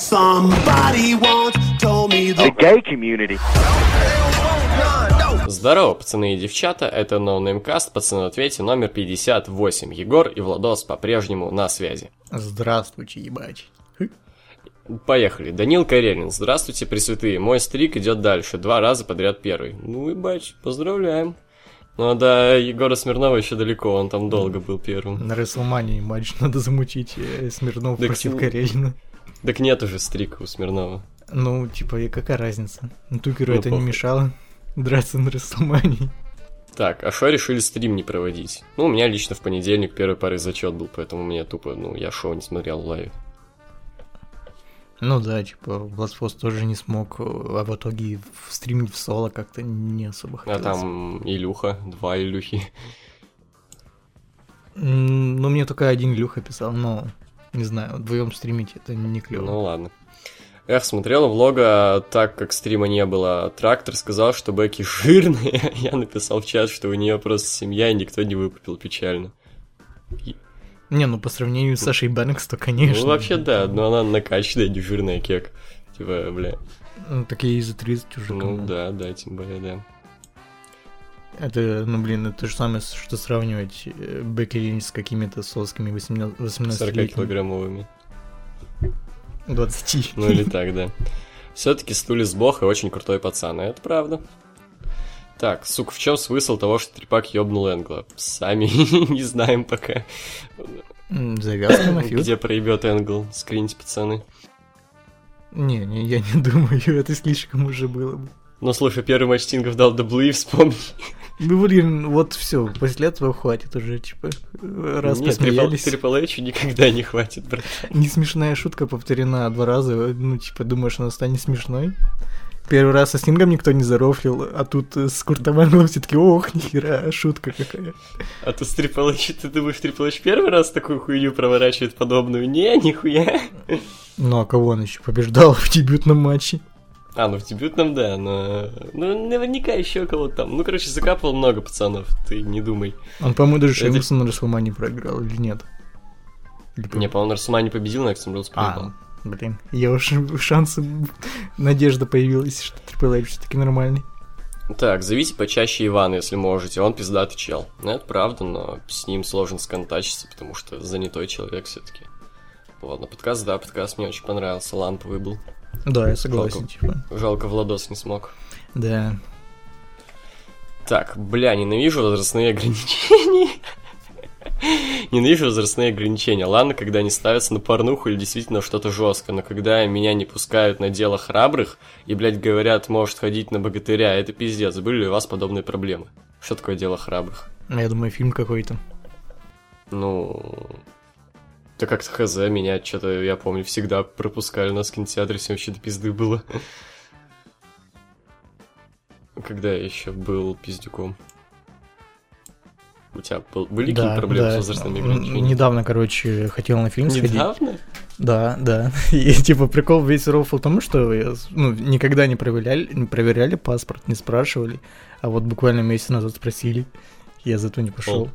The the gay community. Здорово, пацаны и девчата, это NoNameCast, пацаны в ответе номер 58. Егор и Владос по-прежнему на связи. Здравствуйте, ебать. Поехали. Данил Карелин. Здравствуйте, пресвятые. Мой стрик идет дальше. Два раза подряд первый. Ну и бач, поздравляем. Ну а до Егора Смирнова еще далеко, он там долго был первым. На Рестлмании матч надо замутить э, Смирнов Так против Карелина. Так нет уже стрика у Смирнова. Ну, типа, и какая разница? Ну, Тукеру Ну, это не похуй. мешало драться на Рестлмании. Так, а что решили стрим не проводить? Ну, у меня лично в понедельник первой пары зачет был, поэтому мне тупо, ну, я шоу не смотрел в лайве. Ну да, типа, Бластфос тоже не смог, а в итоге стримить в соло как-то не особо А хотелось. там Илюха, два Илюхи. Ну, мне только один Илюха писал, но, не знаю, вдвоем стримить это не клево. Ну ладно. Эх, смотрела влога, так как стрима не было. Трактор сказал, что Бекки жирная. Я написал в чат, что у нее просто семья, и никто не выкупил печально. Не, ну по сравнению с Сашей Бэнкс, то конечно. Ну, вообще, да, но она накачанная, не жирная кек. Типа, бля. Ну, так ей за 30 уже. Ну, да, да, тем более, да. Это, ну, блин, это то же самое, что сравнивать э, Бекки Линч с какими-то соскими 18 18 40 килограммовыми. 20. Ну или так, да. Все-таки Стулис бог и очень крутой пацан, и это правда. Так, сука, в чем смысл того, что Трипак ёбнул Энгла? Сами не знаем пока. Завязка на фьюд? Где проебет Энгл? Скриньте, пацаны. Не, не, я не думаю, это слишком уже было бы. Ну, слушай, первый матч Стингов дал Даблы, вспомни. Ну, блин, вот все, после этого хватит уже, типа, раз Нет, посмеялись. Трипл никогда не хватит, брат. Не смешная шутка повторена два раза, ну, типа, думаешь, она станет смешной? Первый раз со Стингом никто не зарофлил, а тут с Куртом Энглом все таки ох, нихера, шутка какая. А то с Трипл ты думаешь, Трипл первый раз такую хуйню проворачивает подобную? Не, нихуя. Ну, а кого он еще побеждал в дебютном матче? А, ну в дебютном, да, но... Ну, наверняка еще кого-то там. Ну, короче, закапывал много пацанов, ты не думай. Он, по-моему, даже Это- Шеймуса на Расселмане проиграл, или нет? Или Не, по-моему, Нарсума не победил, на Экстрим Rules А, проиграл. блин, я уж шансы, надежда появилась, что Triple H все-таки нормальный. Так, зовите почаще Ивана, если можете, он пиздатый чел. Ну, это правда, но с ним сложно сконтачиться, потому что занятой человек все таки Ладно, подкаст, да, подкаст мне очень понравился, ламповый был. Да, я согласен, Жалко. типа. Жалко, Владос не смог. Да. Так, бля, ненавижу возрастные ограничения. Ненавижу возрастные ограничения. Ладно, когда они ставятся на порнуху или действительно что-то жестко, но когда меня не пускают на дело храбрых и, блядь, говорят, может ходить на богатыря, это пиздец. Были ли у вас подобные проблемы? Что такое дело храбрых? Я думаю, фильм какой-то. Ну... Да как-то хз, меня что-то, я помню, всегда пропускали нас в кинотеатре, всем вообще до пизды было. Когда я еще был пиздюком. У тебя был- были какие-то проблемы с возрастными ограничениями? Недавно, короче, хотел на фильм сходить. Недавно? Да, да. И типа прикол весь рофл в том, что ну, никогда не проверяли, не проверяли паспорт, не спрашивали. А вот буквально месяц назад спросили. Я зато не пошел.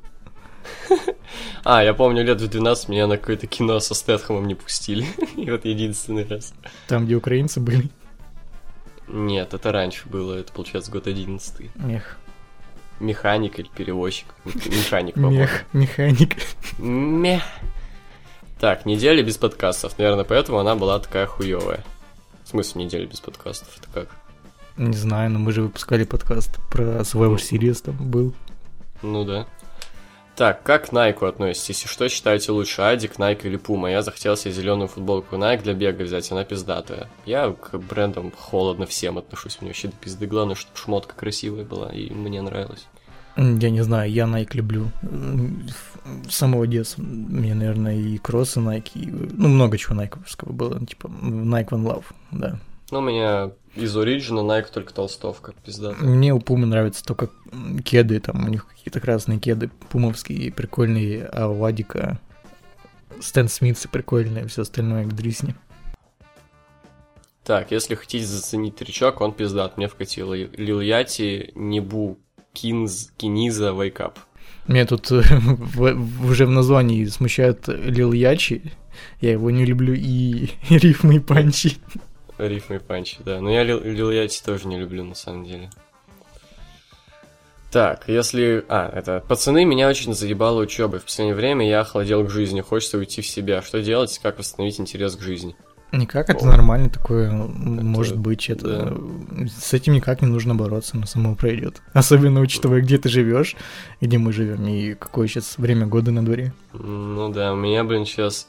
А, я помню, лет в 12 меня на какое-то кино со Стэтхэмом не пустили. И вот единственный раз. Там, где украинцы были. Нет, это раньше было, это получается год 11 Мех. Механик или перевозчик? Механик, по-моему. Мех. Механик. Мех. Так, неделя без подкастов. Наверное, поэтому она была такая хуевая. В смысле неделя без подкастов? Это как? Не знаю, но мы же выпускали подкаст про Survivor Series там был. Ну да. Так, как к Найку относитесь? И что считаете лучше, Адик, Найк или Пума? Я захотел себе зеленую футболку Найк для бега взять, она пиздатая. Я к брендам холодно всем отношусь, мне вообще до пизды. Главное, чтобы шмотка красивая была, и мне нравилось. М, Я не знаю, я Nike люблю. С самого детства. Мне, наверное, и кроссы Nike, и, ну, много чего найковского было. Типа Nike One Love, да. Ну, у меня из Origin Найк только толстовка, пиздатая. Мне у Пумы нравятся только кеды, там у них какие-то красные кеды пумовские, прикольные, а у Адика Стэн Смитсы прикольные, все остальное к дрисне. Так, если хотите заценить тречок, он пиздат, мне вкатило. Лил Яти, Небу, Кинз, Киниза, Up. Меня тут э, уже в названии смущает Лил Ячи, Я его не люблю и рифмы, и панчи. Рифмы и панчи, да. Но я Лил, Лил Яти тоже не люблю, на самом деле. Так, если... А, это... Пацаны, меня очень заебала учеба. В последнее время я охладел к жизни. Хочется уйти в себя. Что делать? Как восстановить интерес к жизни? Никак, это нормально такое, может быть, это... С этим никак не нужно бороться, оно само пройдет. Особенно учитывая, где ты живешь, где мы живем, и какое сейчас время года на дворе. Ну да, у меня, блин, сейчас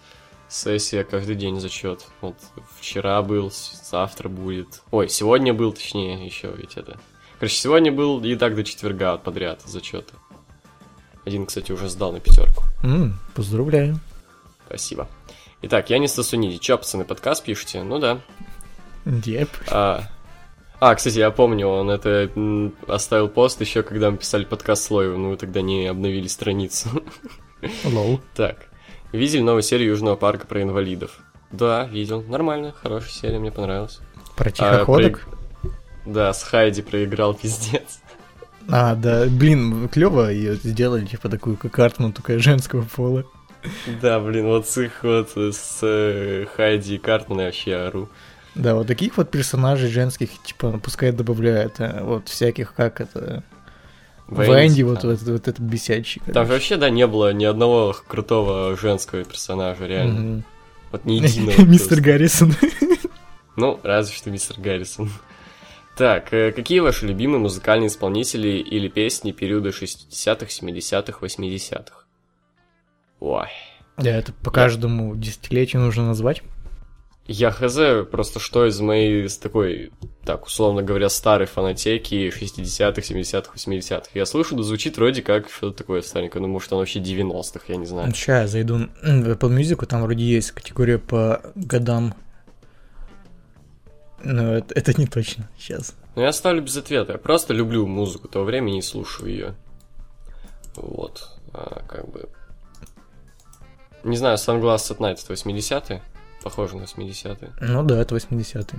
сессия каждый день зачет. Вот вчера был, завтра будет. Ой, сегодня был, точнее, еще ведь это. Короче, сегодня был и так до четверга подряд зачеты. Один, кстати, уже сдал на пятерку. М, поздравляю. Спасибо. Итак, я не Стасуниди. Чё, пацаны, подкаст пишете? Ну да. Деп. А, а, кстати, я помню, он это оставил пост еще, когда мы писали подкаст Лоевым, ну, тогда не обновили страницу. Лоу. Так, видели новую серию Южного парка про инвалидов? Да, видел. Нормально, хорошая серия, мне понравилась. Про А, тихоходок? проиг- Да, с Хайди проиграл пиздец. А, да, блин, клево ее сделали, типа такую как Артман, только женского пола. Да, блин, вот с их вот с э, Хайди и Картман я вообще ору. Да, вот таких вот персонажей женских, типа, пускай добавляют, а, вот всяких, как это... Венди, вот, там. вот, вот этот бесячий. Там короче. же вообще, да, не было ни одного крутого женского персонажа, реально. Мгм. Вот ни единого. Мистер. Гаррисон. Ну, разве что мистер Гаррисон. Так, э, какие ваши любимые музыкальные исполнители или песни периода 60-х, 70-х, 80-х? Ой. Да, это по каждому десятилетию нужно назвать. Я хз, просто что из моей с такой, так, условно говоря, старой фанатеки 60-х, 70-х, 80-х. Я слышу, да звучит вроде как что-то такое старенькое, ну, может, оно вообще 90-х, я не знаю. Сейчас я зайду в Apple Music, там вроде есть категория по годам. Но это, это не точно. Сейчас. Но я оставлю без ответа. Я просто люблю музыку того времени и слушаю ее. Вот. А, как бы... Не знаю, Sunglass at Night это 80-е? Похоже на 80-е. Ну да, это 80-е.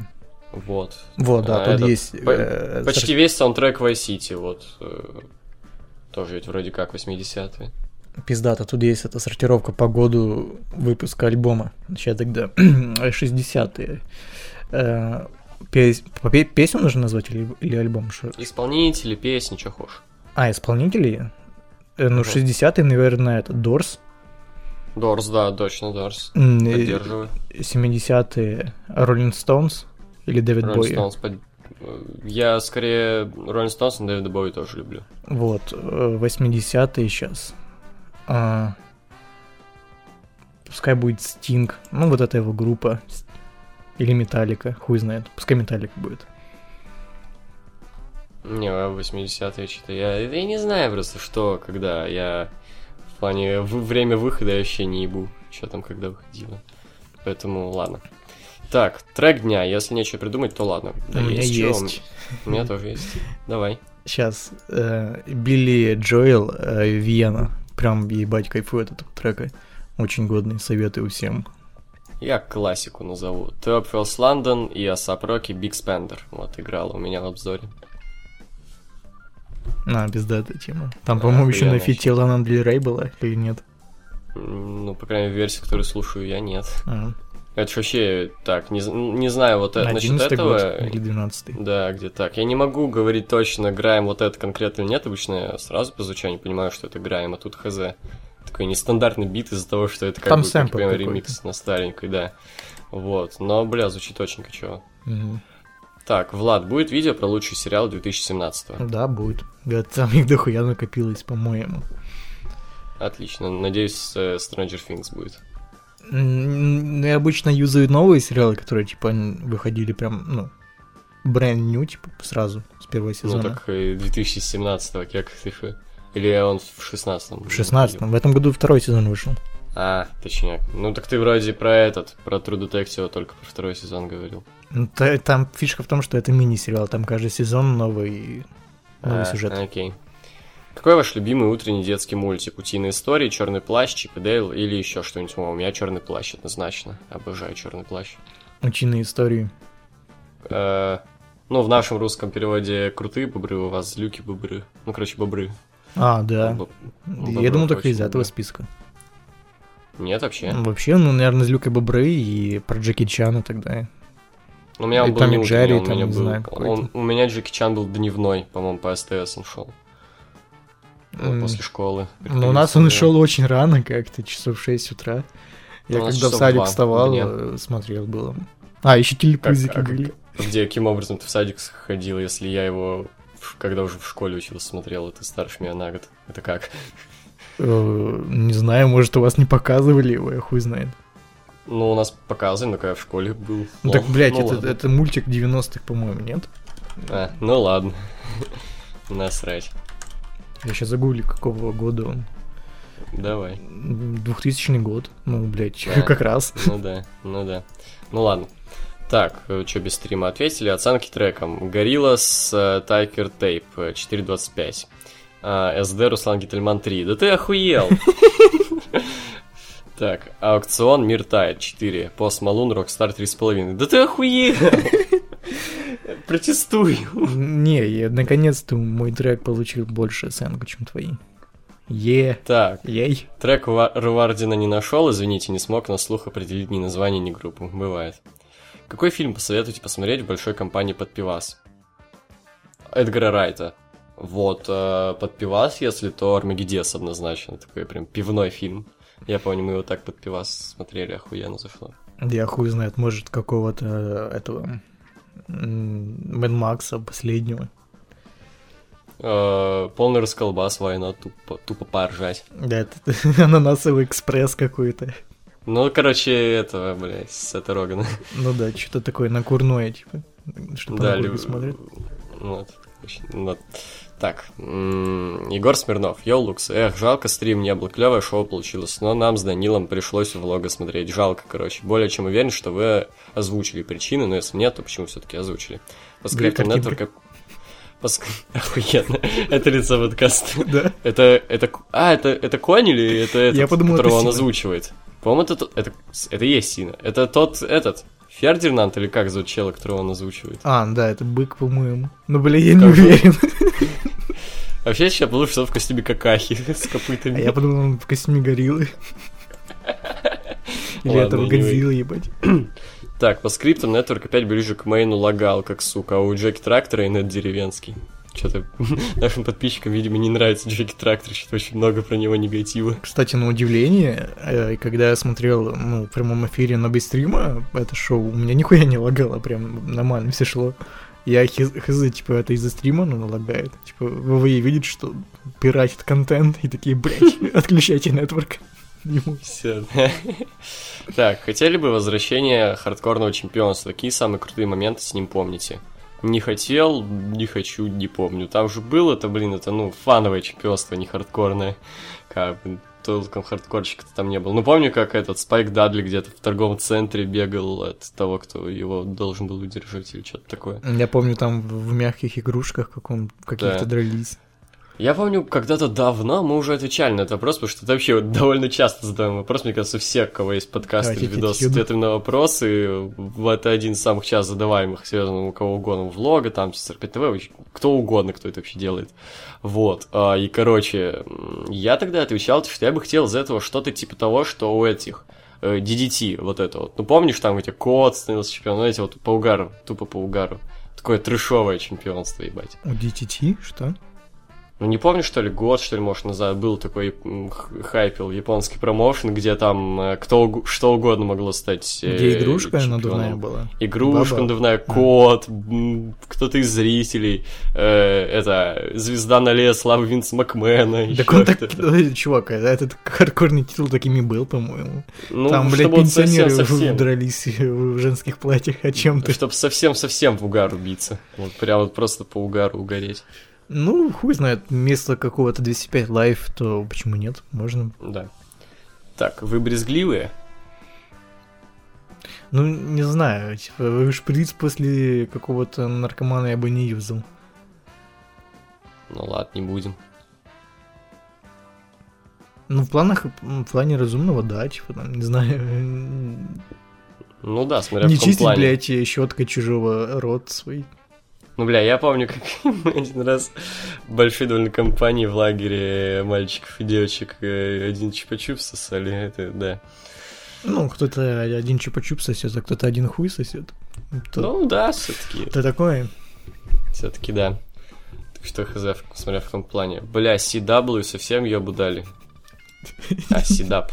Вот. Вот, да, А, тут этот есть... по- э, Почти весь саундтрек Vice City, вот. э, Тоже ведь вроде как 80-е. Пиздата, тут есть эта сортировка по году выпуска альбома. Сейчас тогда 60-е. Э, пес- Песню нужно назвать или, или альбом? Исполнители, песни, что хочешь. А, исполнители? Э, Ну, Ага. 60-е, наверное, это Дорс. Дорс, да, точно, Дорс. Э, Поддерживаю. 70-е Роллинг Стоунс или Дэвид. Stones под- э, Я скорее Роллинг Стоунс, но Дэвида Боуи тоже люблю. Вот, э, 80-е сейчас. А, Пускай будет Стинг. Ну, вот эта его группа. Или Металлика, хуй знает. Пускай Металлика будет. Не, а 80-е что-то я... Я не знаю просто, что, когда я... В плане в- время выхода я вообще не ебу, что там когда выходило. Поэтому ладно. Так, трек дня. Если нечего придумать, то ладно. Да У меня чё, есть. У меня тоже есть. Давай. Сейчас. Билли Джоэл, э, Виена. Прям ебать кайфую от этого трека. Очень годный, советую всем. Я классику назову. Theophilus London и ASAP Rocky Big Spender. Вот, играла у меня в обзоре. На, пиздатая тема. Там, по-моему, еще на фите Лана Дель Рей была, или нет? Ну, по крайней мере, версии, которую слушаю, я нет. А, Это вообще так, не, не знаю вот это, насчет 11 этого. год или 12 Да, где так. Я не могу говорить точно, Грайм вот это конкретно или нет. Обычно я сразу по звучанию понимаю, что это Грайм, а тут хз. Такой нестандартный бит из-за того, что это как Там бы как ремикс на старенькой, да. Вот. Но, бля, звучит очень качево. Мгм. Так, Влад, будет видео про лучший сериал 2017 Да, будет. Говорят, там их дохуя накопилось, по-моему. Отлично. Надеюсь, э, Stranger Things будет. М, Ну, я обычно юзаю новые сериалы, которые, типа, выходили прям, ну, бренд new, типа, сразу, с первого сезона. Ну, так э, 2017-го, как ты фы- Или он в 16-м? В 16 В этом году второй сезон вышел. А, точняк. Ну, так ты вроде про этот, про True Detective только про второй сезон говорил. Ну, та- Там фишка в том, что это мини-сериал, там каждый сезон новый, новый А, сюжет. Окей. Какой ваш любимый утренний детский мультик? Утиные истории, Черный плащ, Чип и Дейл или еще что-нибудь? О, у меня Черный плащ однозначно. Обожаю Черный плащ. Утиные истории. Э, ну, в нашем русском переводе крутые бобры, у вас злюки бобры. Ну, короче, бобры. А, да. Боб- Я думал, только из этого списка. Нет, вообще. Вообще, ну, наверное, из Люка Бобры и про Джеки Чана тогда. Ну, У меня он И был Том не утренний, Джерри, у там, меня не был- знаю, он- У меня Джеки Чан был дневной, по-моему, по СТС он шел. Вот после школы. Ну, у нас он шел очень рано, как-то часов в 6 утра. Я У нас когда в садик два вставал, дня. э, смотрел было. А, еще телепузики Как- были. Где, каким образом ты в садик ходил, если я его, когда уже в школе учился, смотрел, а ты старше меня на год? Это как? Э, Не знаю, может, у вас не показывали его, я хуй знает. Ну, у нас показывали, но когда я в школе был. Ну так, блядь, ну это, ладно. это мультик 90-х, по-моему, нет? А, ну ладно. Насрать. Я сейчас загуглю, какого года он. Давай. М, 2000 год. Ну, блядь, Да. как раз. Ну да, ну да. Ну ладно. Так, что без стрима ответили? Оценки трекам. Gorillaz, э, Ticker Tape 4.25. А, СД Руслан Гительман 3. Да ты охуел! Так, аукцион Мир Тает 4. Post Malone Rockstar 3.5. Да ты охуел! Протестую. Не, я, наконец-то мой трек получил больше оценку, чем твои. Е, Так, ей. трек Ва- Рувардина не нашел, извините, не смог на слух определить ни название, ни группу. Бывает. Какой фильм посоветуете посмотреть в большой компании под пивас? Эдгара Райта. Вот, э, под пивас, если то Армагеддес однозначно. Такой прям пивной фильм. Я помню, мы его так под пивас смотрели, охуенно зашло. Я хуй знает, может, какого-то э, этого... Мэн Макса последнего. Э, полный расколбас, война, тупо, тупо поржать. Да, это ананасовый экспресс какой-то. Ну, короче, этого, блядь, с это Рогана. Ну да, что-то такое накурное, типа. Что Да, накурке лю- смотрят. Вот. Вот. Так, Егор Смирнов, Йоу, Лукс. Эх, жалко, стрим не был, клевое шоу получилось, но нам с Данилом пришлось влога смотреть. Жалко, короче. Более чем уверен, что вы озвучили причины, но если нет, то почему все-таки озвучили? По скриптам Блядь, Network... По ск- Охуенно. Это лицо подкаста. Да. Это, это, а, это, это конь или это этот, Я подумал, это которого он Сина. озвучивает? По-моему, это, это, это и есть Сина. Это тот, этот, Фердинанд или как зовут чела, которого он озвучивает? А, да, это бык, по-моему. Ну, бля, я не Как уверен. Вообще, сейчас подумал, что в костюме какахи с копытами. А я подумал, он в костюме гориллы. Или этого anyway. Годзиллы, ебать. Так, по скриптам Network опять ближе к мейну лагал, как сука, а у Джеки Трактора и Нет деревенский. Что-то нашим подписчикам, видимо, не нравится Джеки Трактор, что-то очень много про него негатива. Кстати, на удивление, э, когда я смотрел ну, в прямом эфире, но без стрима, это шоу, у меня нихуя не лагало, прям нормально все шло. Я хз, хз, типа, это из-за стрима, ну, лагает. Типа, ВВЕ видит, что пиратит контент, и такие, блядь, отключайте нетворк. Все. Так, хотели бы возвращения хардкорного чемпионства? Какие самые крутые моменты с ним помните? Не хотел, не хочу, не помню. Там же было это, блин, это, ну, фановое чемпионство, не хардкорное. Как бы, толком хардкорщика-то там не было. Ну, помню, как этот Спайк Дадли где-то в торговом центре бегал от того, кто его должен был удержать или что-то такое. Я помню, там в в мягких игрушках каком, каких-то Да. дрались. Я помню, когда-то давно мы уже отвечали на этот вопрос, потому что это вообще вот довольно часто задаем вопрос. Мне кажется, все, у кого есть подкасты или видосы с ответами на вопросы, в- это один из самых часто задаваемых, связанных у кого угодно, влога, там, 45 ТВ, вообще кто угодно, кто это вообще делает. Вот. А, И, короче, я тогда отвечал, что я бы хотел из этого что-то типа того, что у этих э, DDT, вот это вот. Ну, помнишь, там где кот становился чемпионом, ну, эти вот по угару, тупо по угару. Такое трешовое чемпионство, ебать. У DTT? Что? Ну, не помню, что ли, год, что ли, может, назад был такой хайпил японский промоушен, где там э, кто, что угодно могло стать э, Где игрушка чемпионом. надувная была? Игрушка Баба? надувная, кот, м, кто-то из зрителей, э, это, звезда на лес, слава Винса Макмена, Так он так. Подожди, чувак, а этот хардкорный титул такими был, по-моему. Ну, Там, блядь, пенсионеры совсем-совсем. дрались в женских платьях, о чем ты? Чтобы совсем-совсем в угар убиться. Вот прям вот просто по угару угореть. Ну, хуй знает, вместо какого-то 205 лайф, то почему нет? Можно. Да. Так, вы брезгливые? Ну, не знаю, типа, шприц после какого-то наркомана я бы не юзал. Ну ладно, не будем. Ну, в планах, в плане разумного, да, типа, там, не знаю, Ну да, смотря не в каком чистить, плане. блядь, щеткой чужого рот свой. Ну, бля, я помню, как мы один раз в большой довольно компании в лагере мальчиков и девочек э, один чупа-чуп сосали, это, да. Ну, кто-то один чупа-чуп сосет, а кто-то один хуй сосет. То- Ну, да, все таки Это такое. все таки да. Так что, хз, смотря в каком плане. Бля, CW совсем ёбу дали. А, CW.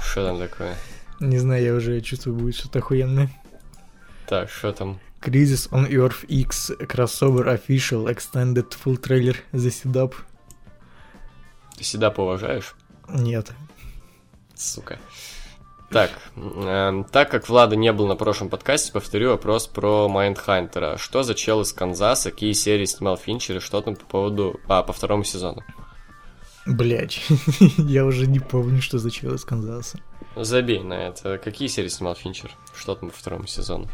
Что там такое? Не знаю, я уже чувствую, будет что-то охуенное. Так, что там? Crisis on Earth X Crossover Official Extended Full Trailer The Setup. Ты CW уважаешь? Нет. Сука. Так, эм, так как Влада не был на прошлом подкасте, повторю вопрос про Майндхантера. Что за чел из Канзаса, какие серии снимал Финчер и что там по поводу... А, по второму сезону? Блять, я уже не помню, что за чел из Канзаса. Забей на это. Какие серии снимал Финчер? Что там по второму сезону?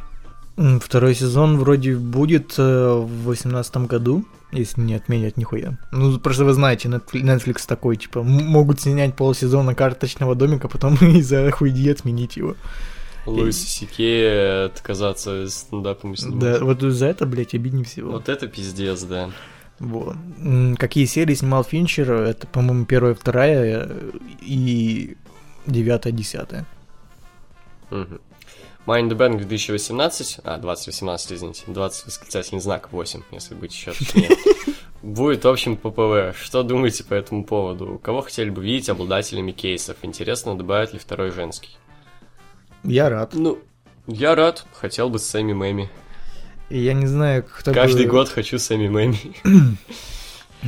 Второй сезон вроде будет э, в восемнадцатом году, если не отменят нихуя. Ну, просто вы знаете, Netflix, такой, типа, могут снять полсезона карточного домика, потом из-за хуйди отменить его. Луис Сикей отказаться стендапом снимать. Да, вот за это, блядь, обиднее всего. Вот это пиздец, да. Вот. Какие серии снимал Финчер? Это, по-моему, первая, вторая э, и девятая, десятая. Мгм. Mind the Bank 2018, а, 2018, извините, 20 восклицательный знак 8, если быть еще точнее. Будет общим ППВ. Что думаете по этому поводу? Кого хотели бы видеть обладателями кейсов? Интересно, добавят ли второй женский? Я рад. Ну, я рад. Хотел бы с Сэмми Мэми. Я не знаю, кто Каждый бы- год хочу Сэмми Мэми.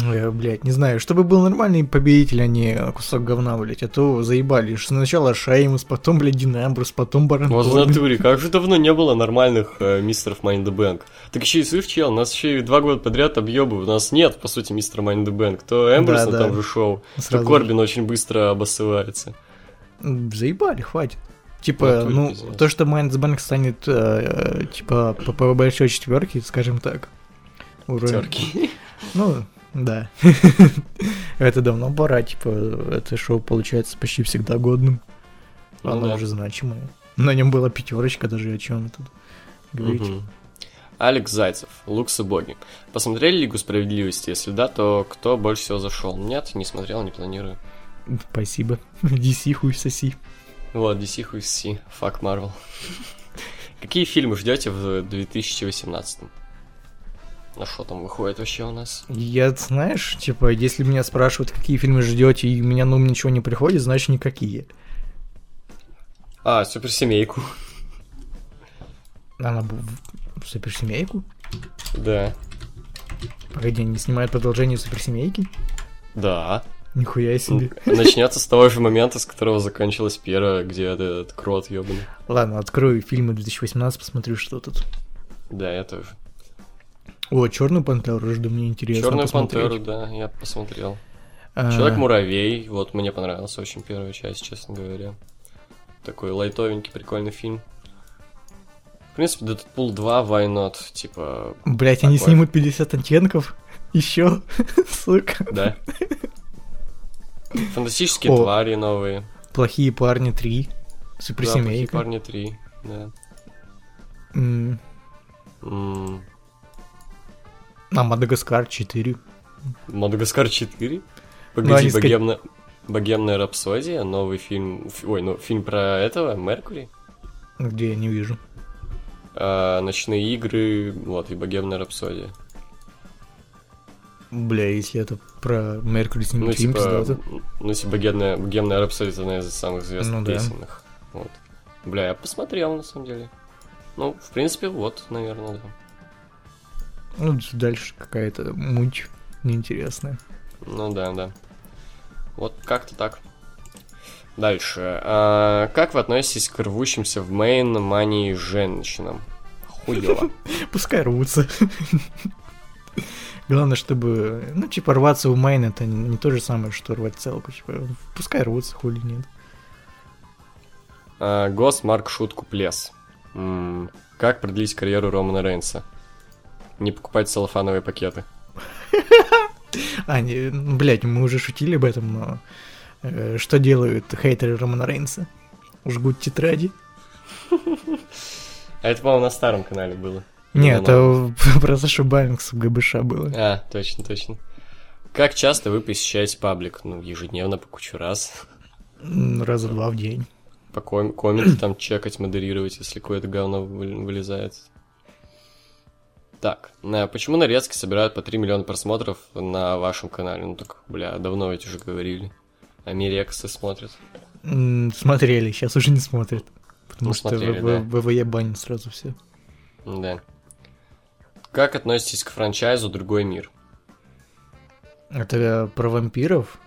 Э, Блядь, не знаю, чтобы был нормальный победитель, а не кусок говна, блядь, а то заебали. Что Сначала Шеймус, потом, блядь, Дин Амброс, потом Барон Вот в натуре, как же давно не было нормальных э, мистеров Mind the Bank. Так еще и слышь, чел, нас еще и два года подряд объебывают. У нас нет, по сути, мистера Mind the Bank. То Эмберс Да, на да. том же шоу, то Корбин очень быстро обоссывается. Заебали, хватит. Типа, натуре ну, пиздец. то, что Money in the Bank станет, э, э, типа, по, по большой четверке, скажем так. уровень- Терки. Ну, да. Это давно пора, типа, это шоу получается почти всегда годным. Ну Оно да. уже значимое. На нем была пятерочка даже, о чем тут говорить. Мгм. Алекс Зайцев, Лукс и Боги. Посмотрели Лигу Справедливости? Если да, то кто больше всего зашел? Нет, не смотрел, не планирую. Спасибо. DC хуй соси. Вот, DC хуй си, fuck Marvel. Какие фильмы ждете в 2018? А что там выходит вообще у нас? Я, знаешь, типа, если меня спрашивают, какие фильмы ждете, и у меня на ум ничего не приходит, значит никакие. А, суперсемейку. Она в суперсемейку? Да. Погоди, они снимают продолжение суперсемейки? Да. Нихуя себе. Начнется с того же момента, с которого закончилась первая, где этот крот ебаный. Ладно, открою фильмы 2018, посмотрю, что тут. Да, я тоже. О, Черную пантеру жду, мне интересно. Черную пантеру, да, я посмотрел. А, Человек-муравей, вот мне понравилась очень первая часть, честно говоря. Такой лайтовенький, прикольный фильм. В принципе, Дэдпул 2, why not? Типа, Блять, они Такой. снимут 50 оттенков? Еще? Сука. да. Фантастические О. твари новые. Плохие парни 3. Да, «Плохие Суперсемейка. парни 3, да. М, М, А, Мадагаскар 4. Мадагаскар 4? Ну, Погоди, ска- богемна... Богемная рапсодия, новый фильм, ой, ну фильм про этого, Меркури, Где я не вижу. А, ночные игры, вот, и богемная рапсодия. Бля, если это про Меркури снимут Ну, фильм, типа, пиздато. ну, типа, богемная, богемная рапсодия, это одна из самых известных Ну да. песенных. Вот. Бля, я посмотрел, на самом деле. Ну, в принципе, вот, наверное, да. Ну, дальше какая-то муть неинтересная. Ну да, да. Вот как-то так. Дальше. А, как вы относитесь к рвущимся в main Мании женщинам? Хуёво. Пускай рвутся. Главное, чтобы... Ну, типа, рваться в main это не то же самое, что рвать целку. Типа, пускай рвутся, хули нет. А, Гос Марк шутку please. М, Как продлить карьеру Романа Рейнса? Не покупать целлофановые пакеты. А, не, ну, блядь, мы уже шутили об этом, но... э, что делают хейтеры Романа Рейнса? Жгут тетради. А это, по-моему, на старом канале было. Не, Ну, это про Сашу Банкс в ГБШ было. А, точно, точно. Как часто вы посещаете паблик? Ну, ежедневно, по кучу раз. Раза два в день. По ком- комменты там чекать, модерировать, если какое-то говно вы- вылезает. Так, а почему нарезки собирают по 3 миллиона просмотров на вашем канале? Ну так, бля, давно ведь уже говорили. А Мирексы смотрят. Смотрели, сейчас уже не смотрят. Потому Ну, что смотрели, В- да. ВВЕ банит сразу все. Да. Как относитесь к франчайзу «Другой мир»? Это про вампиров?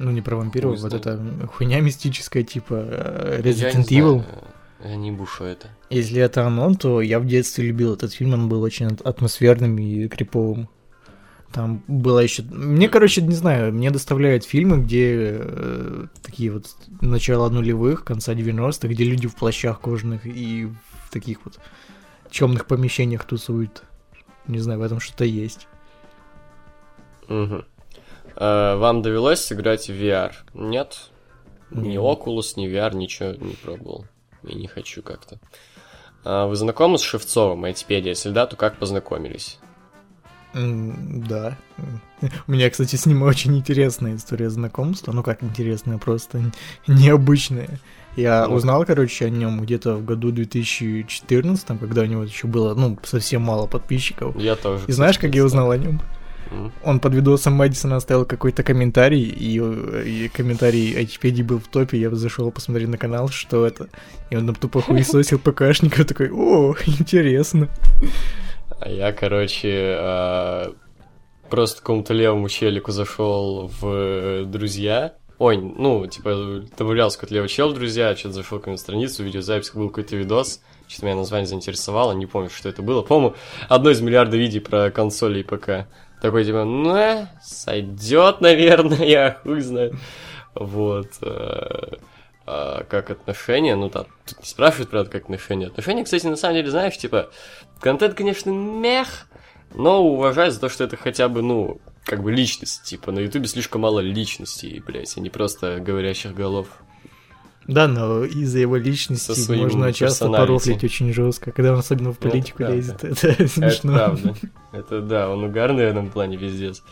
Ну, не про вампиров, Хуй вот знает. это хуйня мистическая, типа э, Resident Evil. знаю, не бушу это. Если это оно, то я в детстве любил этот фильм, он был очень ат- атмосферным и криповым. Там было еще... Мне, короче, не знаю, мне доставляют фильмы, где э, такие вот начало нулевых, конца 90-х, где люди в плащах кожаных и в таких вот темных помещениях тусуют. Не знаю, в этом что-то есть. Мгм. А, Вам довелось сыграть в VR? Нет? Ни. Oculus, ни VR, ничего не пробовал. И не хочу как-то. А Вы знакомы с Шевцовым, Айтипедия? Если да, то как познакомились? М, Да. У меня, кстати, с ним очень интересная история знакомства. Ну как интересная, просто необычная. Я Ну-ка. узнал, короче, о нем где-то в году 2014, когда у него еще было, ну, совсем мало подписчиков. Я тоже. И знаешь, как я узнал о нем? Он под видосом Мэдисона оставил какой-то комментарий, и, э, и комментарий Айтипедии был в топе, я зашел посмотреть на канал, что это. И он там тупо хуесосил ПКшников, такой, о, интересно. А я, короче, а, просто какому-то левому челику зашел в э, друзья. Ой, ну, типа, добавлялся какой-то левый чел в друзья, что-то зашел к нему на страницу, видеозапись, был какой-то видос, что-то меня название заинтересовало, не помню, что это было. По-моему, одно из миллиарда видео про консоли и ПК. Такой, типа, ну, э, сойдет, наверное, я хуй знает. Вот. э, а как отношения, ну там, тут не спрашивают, правда, как отношения. Отношения, кстати, на самом деле, знаешь, типа, контент, конечно, мех, но уважаю за то, что это хотя бы, ну, как бы личность. Типа, на Ютубе слишком мало личностей, блядь, а не просто говорящих голов. Да, но из-за его личности Со можно часто порофлить очень жестко, когда он особенно в Ну, это политику правда. лезет. Это Это смешно. правда. Это да, он угарный в этом плане пиздец.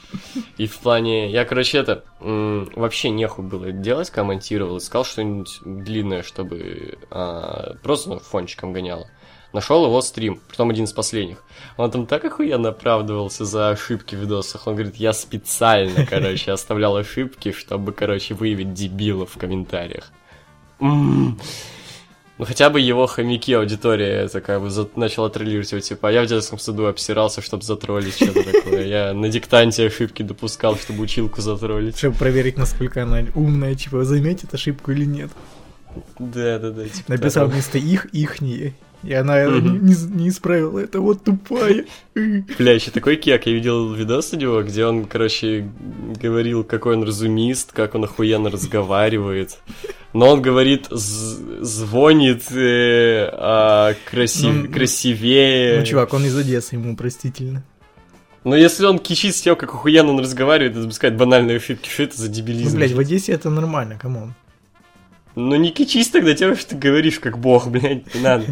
И в плане... Я, короче, это... вообще нехуй было делать, комментировал, искал что-нибудь длинное, чтобы а, просто ну, фончиком гоняло. Нашел его стрим, притом один из последних. Он там так охуенно оправдывался за ошибки в видосах. Он говорит, я специально, короче, оставлял ошибки, чтобы, короче, выявить дебилов в комментариях. Ну, хотя бы его хомяки аудитория это как бы за- начала троллировать его, типа, а я в детском саду обсирался, чтобы затроллить что-то такое. Я на диктанте ошибки допускал, чтобы училку затроллить. Чтобы проверить, насколько она умная, типа, заметит ошибку или нет. Да-да-да. типа Написал того. вместо их ихние. И она Мгм. не, не исправила это, вот тупая. Бля, еще такой кек. Я видел видос у него, где он, короче, говорил, какой он разумист, как он охуенно разговаривает. Но он говорит, звонит э, а, красив- Ну, красивее. Ну, чувак, он из Одессы, ему простительно. Но если он кичит с тем, как охуенно он разговаривает, это сказать банальные ошибки, что это за Ну, дебилизм? блядь, в Одессе это нормально, come on. Ну не кичись тогда тем, что ты говоришь как бог, блядь, не надо.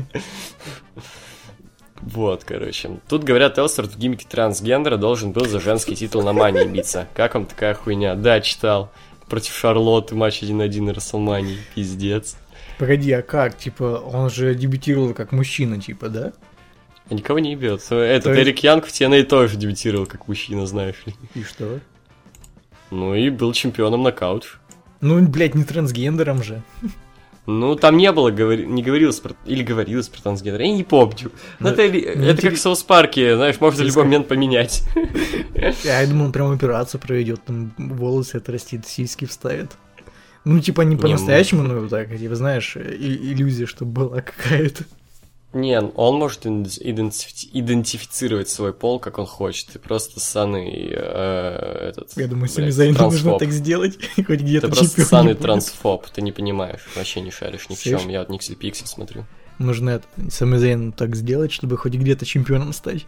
Вот, короче. Тут говорят, Эллсворт в гиммике трансгендера должен был за женский титул на Мании биться. Как вам такая хуйня? Да, читал. Против Шарлотты матч 1-1 на Рестлмании. Пиздец. Погоди, а как? Типа, он же дебютировал как мужчина, типа, да? А Никого не ебет. Этот То есть- Эрик Янг в TNA тоже дебютировал как мужчина, знаешь ли. И что? Ну и был чемпионом нокаут. Ну, блядь, не трансгендером же. Ну, там не было, говори- не говорилось про... Или говорилось про трансгендер, я не помню. Ну, Но это, мне это как в Соус Парке, знаешь, можно в любой момент поменять. Я думал, он прям операцию проведет, там волосы отрастит, сиськи вставит. Ну, типа, не по-настоящему, но так, типа, знаешь, иллюзия, чтобы была какая-то. Не, он может идентифи- идентифицировать свой пол, как он хочет. Ты просто ссаный э, этот... Я думаю, блядь, Сами Зайну нужно так сделать, хоть где-то Ты просто будет. трансфоб, ты не понимаешь, вообще не шаришь ни в чем. Я вот Никсель Пиксель смотрю. Нужно это, Сами Зайну так сделать, чтобы хоть где-то чемпионом стать.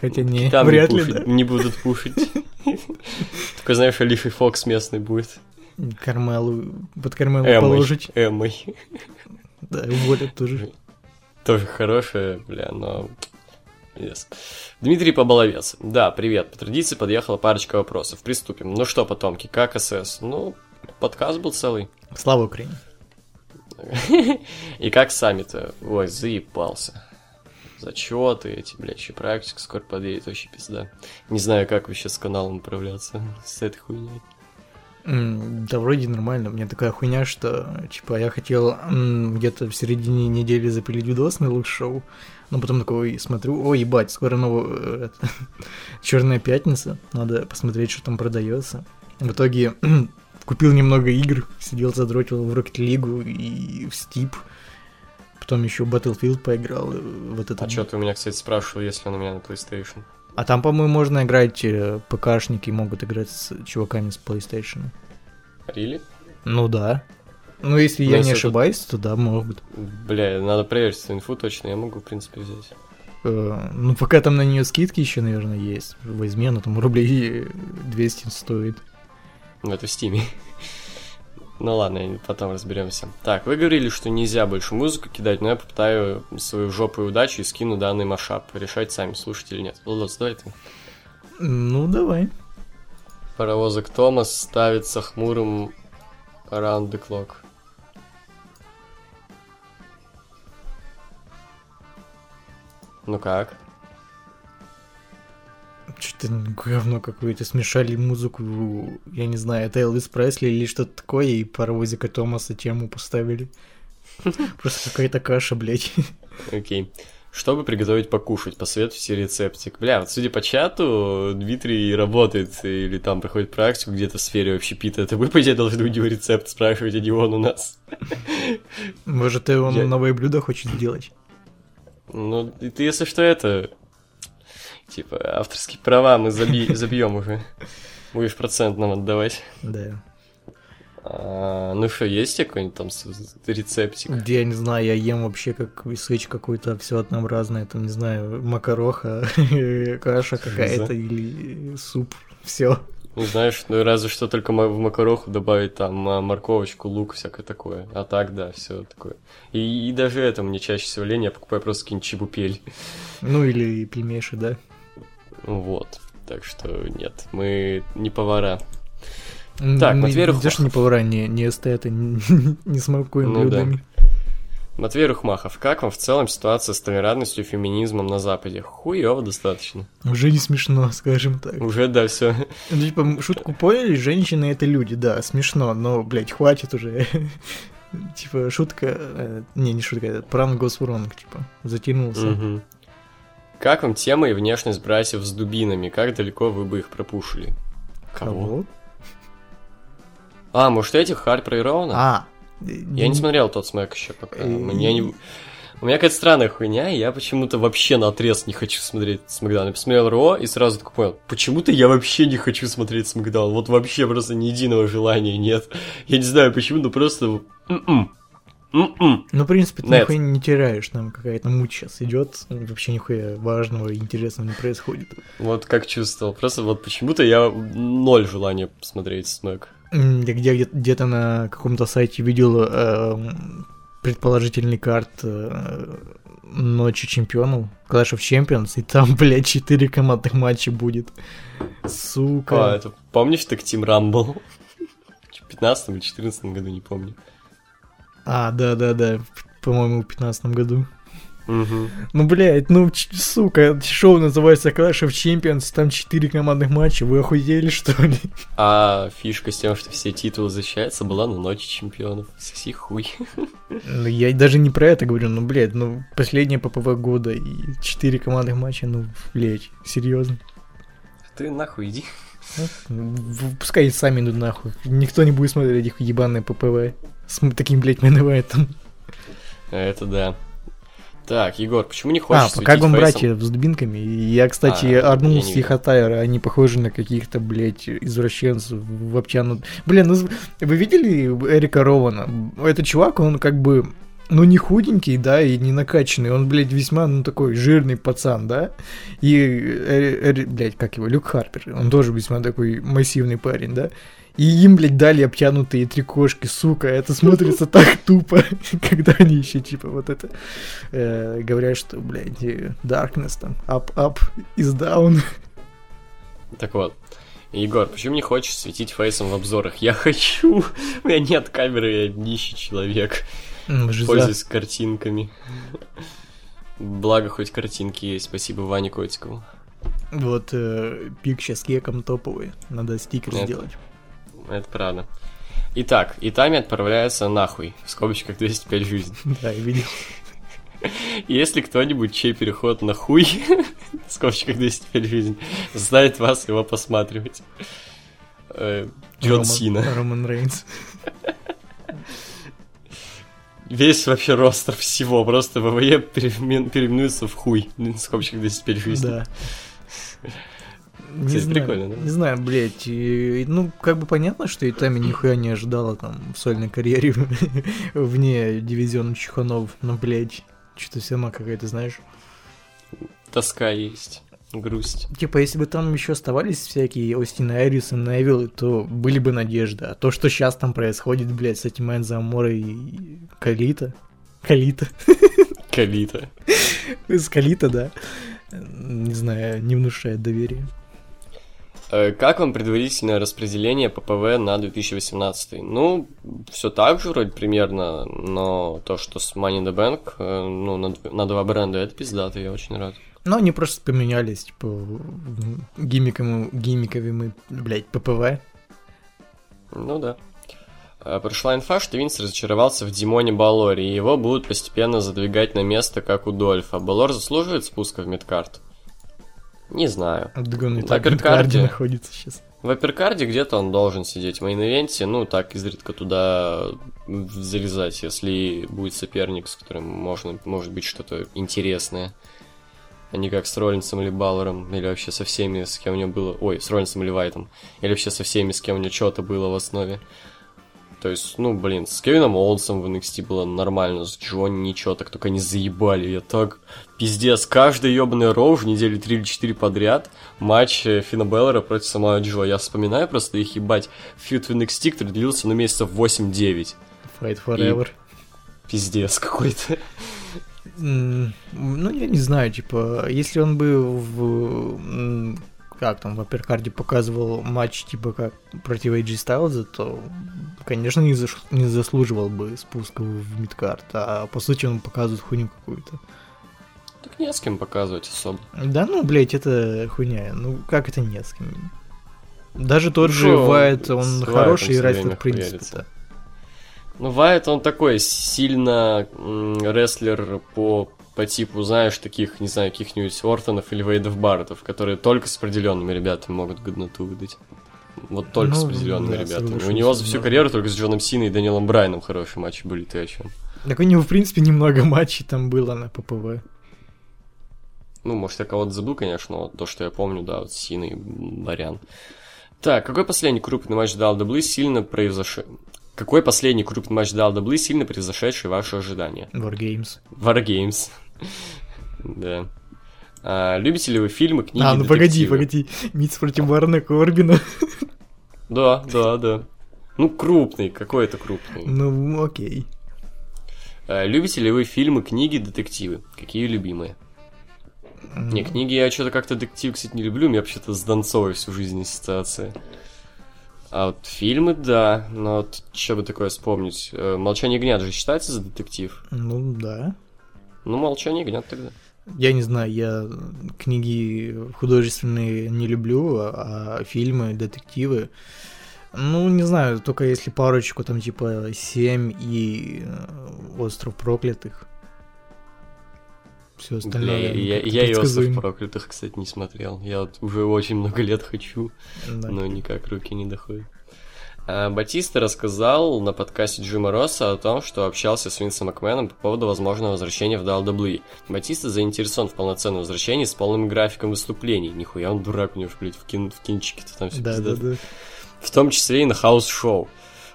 Хотя не, Там вряд не, ли, да. не будут пушить. Такой, знаешь, Алифи Фокс местный будет. Кармелу, под Кармелу положить. Эммой. Да, уволят тоже. Тоже хорошая, бля, но Yes. Дмитрий Поболовец. Да, привет. По традиции подъехала парочка вопросов. Приступим. Ну что, потомки, как СС? Ну, подкаст был целый. Слава Украине. И как сами-то? Ой, заебался. Зачеты эти, блядь, еще практика скоро подъедет, вообще пизда. Не знаю, как вообще с каналом управляться с этой хуйней. Да вроде нормально. У меня такая хуйня, что, типа, я хотел где-то в середине недели запилить видос на лучшее шоу, но потом такой смотрю, о, ебать, скоро новая Черная пятница, надо посмотреть, что там продается. В итоге купил немного игр, сидел, задротил в Rocket League и в Steep. Потом еще Battlefield поиграл. Э, вот это. А что ты у меня, кстати, спрашивал, если он у меня на PlayStation? А там, по-моему, можно играть, э, ПКшники могут играть с чуваками с PlayStation. Рили? Ну да. Ну, если Но я если не ошибаюсь, то да, могут. Бля, надо проверить инфу точно, я могу, в принципе, взять. Э, ну, пока там на нее скидки еще, наверное, есть. Возьми, она там рублей 200 стоит. Ну, это в Стиме. Ну ладно, потом разберемся. Так, вы говорили, что нельзя больше музыку кидать, но я попытаю свою жопу и удачу и скину данный машап. Решать сами, слушать или нет. Владос, давай ты. Ну, давай. Паровозик Томас ставится хмурым around the clock. Ну как? Что-то говно какое-то. Смешали музыку, я не знаю, это Элвис Пресли или что-то такое, и паровозика Томаса тему поставили. Просто какая-то каша, блядь. Окей. Чтобы приготовить покушать, посоветуйте рецептик. Бля, вот судя по чату, Дмитрий работает или там проходит практику где-то в сфере вообще пита. Это вы, по идее, должны у него рецепт спрашивать, а не он у нас. Может, и он Я... новое блюдо хочет сделать? Ну, ты, если что, это... Типа, авторские права мы заби... забьем уже. Будешь процент нам отдавать. Да. А, ну что, есть какой-нибудь там рецептик? Я не знаю, я ем вообще как висыч какой-то, все однообразное, там, не знаю, макароха, каша какая-то или суп, все. Ну, знаешь, ну разве что только в макароху добавить там а, морковочку, лук, всякое такое. А так, да, все такое. И, и даже это мне чаще всего лень, я покупаю просто какие-нибудь чебупель. Ну, или пельмеши, да. Вот. Так что нет, мы не повара. Так, Матвей Рухмахов. Даже не повара, не, не эстеты, не, не смакуем ну, блюдами. Да. Матвей Рухмахов, как вам в целом ситуация с толерантностью и феминизмом на Западе? Хуёво достаточно. Уже не смешно, скажем так. Уже, да, все. Ну, типа, шутку поняли, женщины это люди, да, смешно, но, блядь, хватит уже. Типа, шутка... Э, не, не шутка, это пранк госуронг, типа, затянулся. Как вам тема и внешность братьев с дубинами? Как далеко вы бы их пропушили? Кого? А, может, этих Харпера и Роуна? А. Я не смотрел тот смэк еще пока. Мне не... У меня какая-то странная хуйня, и я почему-то вообще на отрез не хочу смотреть Смакдаун. Я посмотрел Ро и сразу такой понял, почему-то я вообще не хочу смотреть Смакдаун. Вот вообще просто ни единого желания нет. Я не знаю почему, но просто... М-м. М-м. Ну, в принципе, ты нихуя не теряешь, там какая-то муть сейчас идет, вообще нихуя важного и интересного не происходит. Вот как чувствовал, просто вот почему-то я ноль желания посмотреть Смэк. Я где- где-то на каком-то сайте видел э, предположительный карт э, Ночи Чемпионов, Clash of Champions, и там, блядь, 4 командных матча будет. Сука. А, это помнишь так Team Rumble? В 15 или 14 году, не помню. А, да-да-да, по-моему, в 15 году. Угу. Ну, блядь, ну, сука, шоу называется Clash of Champions, там четыре командных матча, вы охуели, что ли? А фишка с тем, что все титулы защищаются, была на Ночи Чемпионов. Соси хуй. Ну, я даже не про это говорю, ну, блядь, ну, последнее ППВ года и четыре командных матча, ну, блядь, серьезно. Ты нахуй иди. Ну, пускай сами идут нахуй. Никто не будет смотреть их ебаные ППВ. С таким, блядь, там. Это да. Так, Егор, почему не хочешь А, пока братья с дубинками. Я, кстати, а, Арнул с Хатайра, они похожи на каких-то, блядь, извращенцев в обтянут. Блин, ну вы видели Эрика Рована? Этот чувак, он как бы ну, не худенький, да, и не накачанный. Он, блядь, весьма, ну, такой жирный пацан, да. И, э, э, блядь, как его, Люк Харпер. Он тоже весьма такой массивный парень, да. И им, блядь, дали обтянутые три кошки, сука. Это смотрится так тупо, когда они еще, типа, вот это э, говорят, что, блядь, darkness там, up, up is down. Так вот, Егор, почему не хочешь светить фейсом в обзорах? Я хочу. У меня нет камеры, я нищий человек. Пользуюсь картинками. Благо, хоть картинки есть. Спасибо Ване Котикову. Вот э, пик сейчас кеком топовый. Надо стикер это, сделать. Это правда. Итак, Итами отправляется нахуй. В скобочках 205 жизнь. Да, я видел. Если кто-нибудь, чей переход на хуй, в скобочках 205 жизнь, знает вас его посматривать. Э, Джон Сина. Роман Рейнс весь вообще ростер всего, просто ВВЕ переименуется в хуй, в скобочках 10 жизни. Да. Не знаю, прикольно, да? Не знаю, блядь, и, ну, как бы понятно, что Итами нихуя не ожидала там в сольной карьере вне дивизиона Чеханов, но, блядь, что-то все равно какая-то, знаешь... Тоска есть грусть. Типа, если бы там еще оставались всякие Остин Айрис и Невилл, то были бы надежды. А то, что сейчас там происходит, блядь, с этим Энзо Аморой и Калита. Калита. Калита. С Калита, да. Не знаю, не внушает доверия. Э, как вам предварительное распределение ППВ на 2018? Ну, все так же вроде примерно, но то, что с Money in the Bank, э, ну, на, на два бренда, это пиздато, я очень рад. Ну, они просто поменялись, типа, гиммиками, гиммиковыми, блядь, ППВ. Ну да. А, прошла инфа, что Винс разочаровался в Димоне Балоре, и его будут постепенно задвигать на место, как у Дольфа. Балор заслуживает спуска в мидкарт? Не знаю. Он в апперкарде находится сейчас. В upper card е где-то он должен сидеть в main event е, ну, так изредка туда залезать, если будет соперник, с которым можно, может быть что-то интересное а не как с Роллинсом или Балором, или вообще со всеми, с кем у него было... Ой, с Роллинсом или Вайтом. Или вообще со всеми, с кем у него что-то было в основе. То есть, ну, блин, с Кевином Оуэнсом в NXT было нормально, с Джонни ничего, так только не заебали. Я так, пиздец, каждый ебаный роу в неделю 3 или 4 подряд матч э, Фина Беллера против самого Джо. Я вспоминаю просто их ебать. Фьют в NXT, который длился на ну, месяцев 8-9. Fight Forever. И... Пиздец какой-то. Ну, я не знаю, типа, если он бы в как там в Апперкарде показывал матч типа как против AJ Styles, то, конечно, не, заш... не заслуживал бы спуска в мидкарт, а по сути он показывает хуйню какую-то. Так не с кем показывать особо. Да ну, блять, это хуйня. Ну, как это не с кем? Даже тот ну, же Вайт, он хороший рестлер, в принципе-то. Ну, Вайт, он такой сильно рестлер по, по типу, знаешь, таких, не знаю, каких-нибудь Ортонов или Вейдов Барретов, которые только с определенными ребятами могут годноту выдать. Вот только ну, с определенными да, ребятами. У него за всю карьеру только с Джоном Синой и Данилом Брайном хорошие матчи были, ты о чем? Так у него, в принципе, немного матчей там было на ППВ. Ну, может, я кого-то забыл, конечно, но то, что я помню, да, вот Сина и Барян. Так, какой последний крупный матч дал WWE сильно произошел? Какой последний крупный матч WWE сильно превзошедший ваши ожидания? Wargames. Wargames. Да. А, любите ли вы фильмы, книги, А, ну погоди, погоди. Митс против Барна Корбина. да, да, да. Ну, крупный, какой это крупный. Ну, окей. А, любите ли вы фильмы, книги, детективы? Какие любимые? Mm. Не, книги я что-то как-то детектив, кстати, не люблю. У меня вообще-то с Донцовой всю жизнь ситуация. А вот фильмы, да, но вот что бы такое вспомнить? Э, «Молчание ягнят» же считается за детектив? Ну, да. Ну, «Молчание ягнят» тогда. Я не знаю, я книги художественные не люблю, а фильмы, детективы... Ну, не знаю, только если парочку, там, типа, «Семь» и э, «Остров проклятых». Все остальное. Бля, я, я, я и «Остров проклятых», кстати, не смотрел. Я вот уже очень много лет хочу, да. но никак руки не доходят. А, Батиста рассказал на подкасте Джима Росса о том, что общался с Винсом Макменом по поводу возможного возвращения в WWE. Батиста заинтересован в полноценном возвращении с полным графиком выступлений. Нихуя он дурак, у него, блядь, в, кин в кинчике-то там все да, да, да. В том числе и на house show.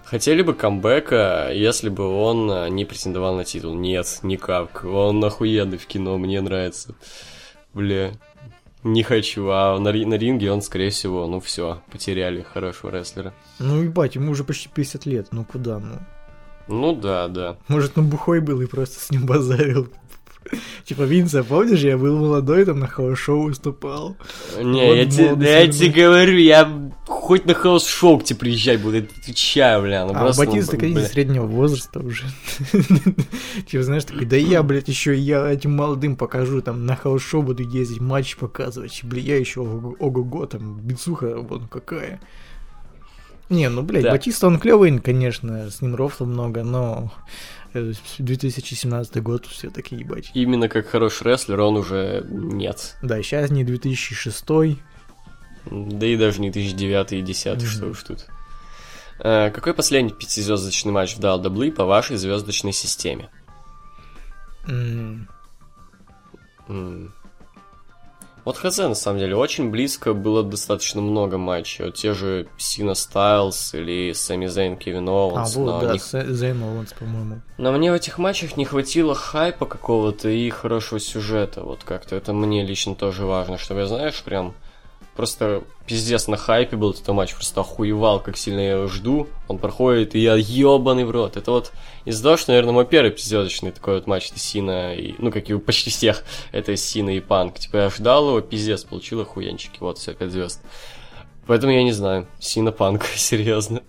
Хотели бы камбэка, если бы он э, не претендовал на титул. Нет, никак. Он охуенный в кино, мне нравится. Бля, не хочу. А на, на ринге он, скорее всего, ну все, потеряли хорошего рестлера. Ну, ебать, ему уже почти 50 лет, ну куда, ну? Ну да, да. Может, он бухой был и просто с ним базарил. Типа, Винса, помнишь, я был молодой, там на house show выступал. Не, Вот я, тебе, я говорю, я хоть на house show к тебе приезжать буду, я отвечаю, бля. Ну, А просто, Батиста, ну, конечно, среднего возраста уже. Типа, знаешь, такой, да я, блядь, еще я этим молодым покажу, там, на house show буду ездить, матч показывать. Бля, я еще ого- ого-го, там, бицуха, вон какая. Не, ну, блядь, Да. Батиста, он клевый, конечно, с ним рофла много, но 2017 год все-таки, ебать. Именно как хороший рестлер он уже нет. Да, сейчас не 2006 Да и даже не 2009 и 10, что Мгм. уж тут. Э, какой последний пятизвездочный матч в WWE по вашей звездочной системе? М. Вот хз, на самом деле, очень близко было достаточно много матчей. Вот те же Сина Стайлз или Сами Зейн, Кевин А, Оуэнс. но вот, да, Зэ- Зейн Оуэнс, по-моему. Но мне в этих матчах не хватило хайпа какого-то и хорошего сюжета. Вот как-то это мне лично тоже важно, чтобы я, знаешь, прям просто пиздец на хайпе был этот матч, просто охуевал, как сильно я его жду. Он проходит, и я ебаный в рот. Это вот из-за того, что, наверное, мой первый пиздецочный такой вот матч, это Сина, и, ну, как и у почти всех, это Сина и Панк. Типа я ждал его, пиздец, получил охуенчики, вот, все, 5 звезд. Поэтому я не знаю, Сина Панк, серьезно.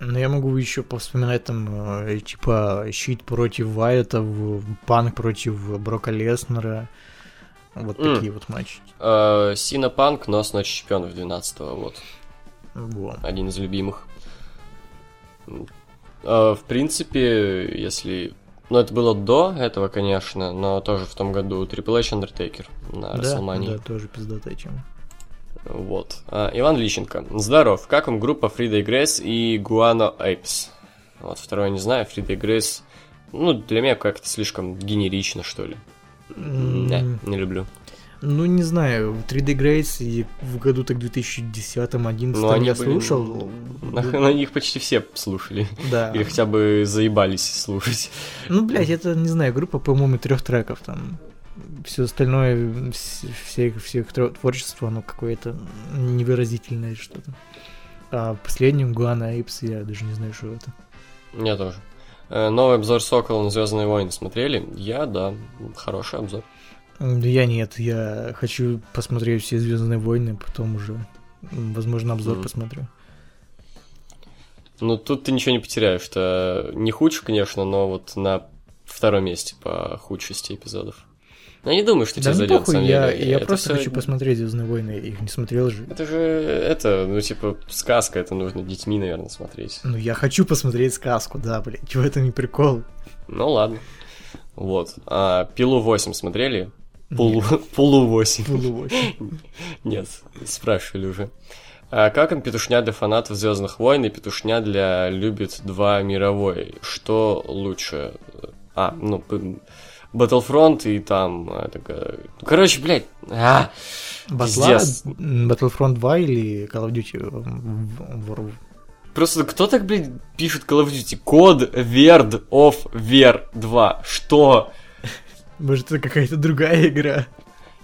Ну, я могу еще повспоминать там, э, типа, щит против Вайта, панк против Брока Леснера. Вот М. такие вот матчи. Э, Сина Панк, но с Ночи Чемпионов 12 вот. Вот. один из любимых. А, В принципе, если... Ну, это было до этого, конечно, но тоже в том году Triple H Undertaker на Да, WrestleMania. да, тоже пиздатая тема. Вот. А, Иван Лищенко. Здоров. Как вам группа Фрида и Грейс и Гуано Эйпс? Вот второе не знаю. Фрида и Грейс... Ну, для меня как-то слишком генерично, что ли. Не, М, не люблю. Ну, не знаю, в 3D Grace и в году так 2010-2011 Ну, я были- слушал. На, на них почти все слушали. Да. Или хотя бы заебались слушать. Ну, блядь, это, не знаю, группа, по-моему, трех треков там. Все остальное, вс- все, все их творчество, оно какое-то невыразительное что-то. А в последнем Гуана Эйпс, я даже не знаю, что это. Я тоже. Э, Новый обзор Сокола на Звездные войны смотрели? Я, да. Хороший обзор. Я нет, я хочу посмотреть все Звездные войны, потом уже, возможно, обзор Мгм. посмотрю. Ну, тут ты ничего не потеряешь. Что не худший, конечно, но вот на втором месте по худшести эпизодов. Но я не думаю, что Да тебе ну зайдет, похуй, я, деле. я Это просто всё- хочу посмотреть Звездные войны, их не смотрел же. Это же, это, ну, типа, сказка, это нужно детьми, наверное, смотреть. Ну, я хочу посмотреть сказку, да, блядь, в этом и прикол. Ну, ладно. Вот. А, Пилу 8 смотрели? Пулу, Пулу 8. Пулу Нет, спрашивали уже. А как им петушня для фанатов Звездных войн и петушня для любит 2 мировой? Что лучше? А, ну, Battlefront и там... а, ну, Короче, блядь, а, Батла, Пиздец. Battlefront 2 или Call of Duty в- в- Просто кто так, блядь, пишет Call of Duty? Код Вerd of Ver 2. Что? Может, это какая-то другая игра?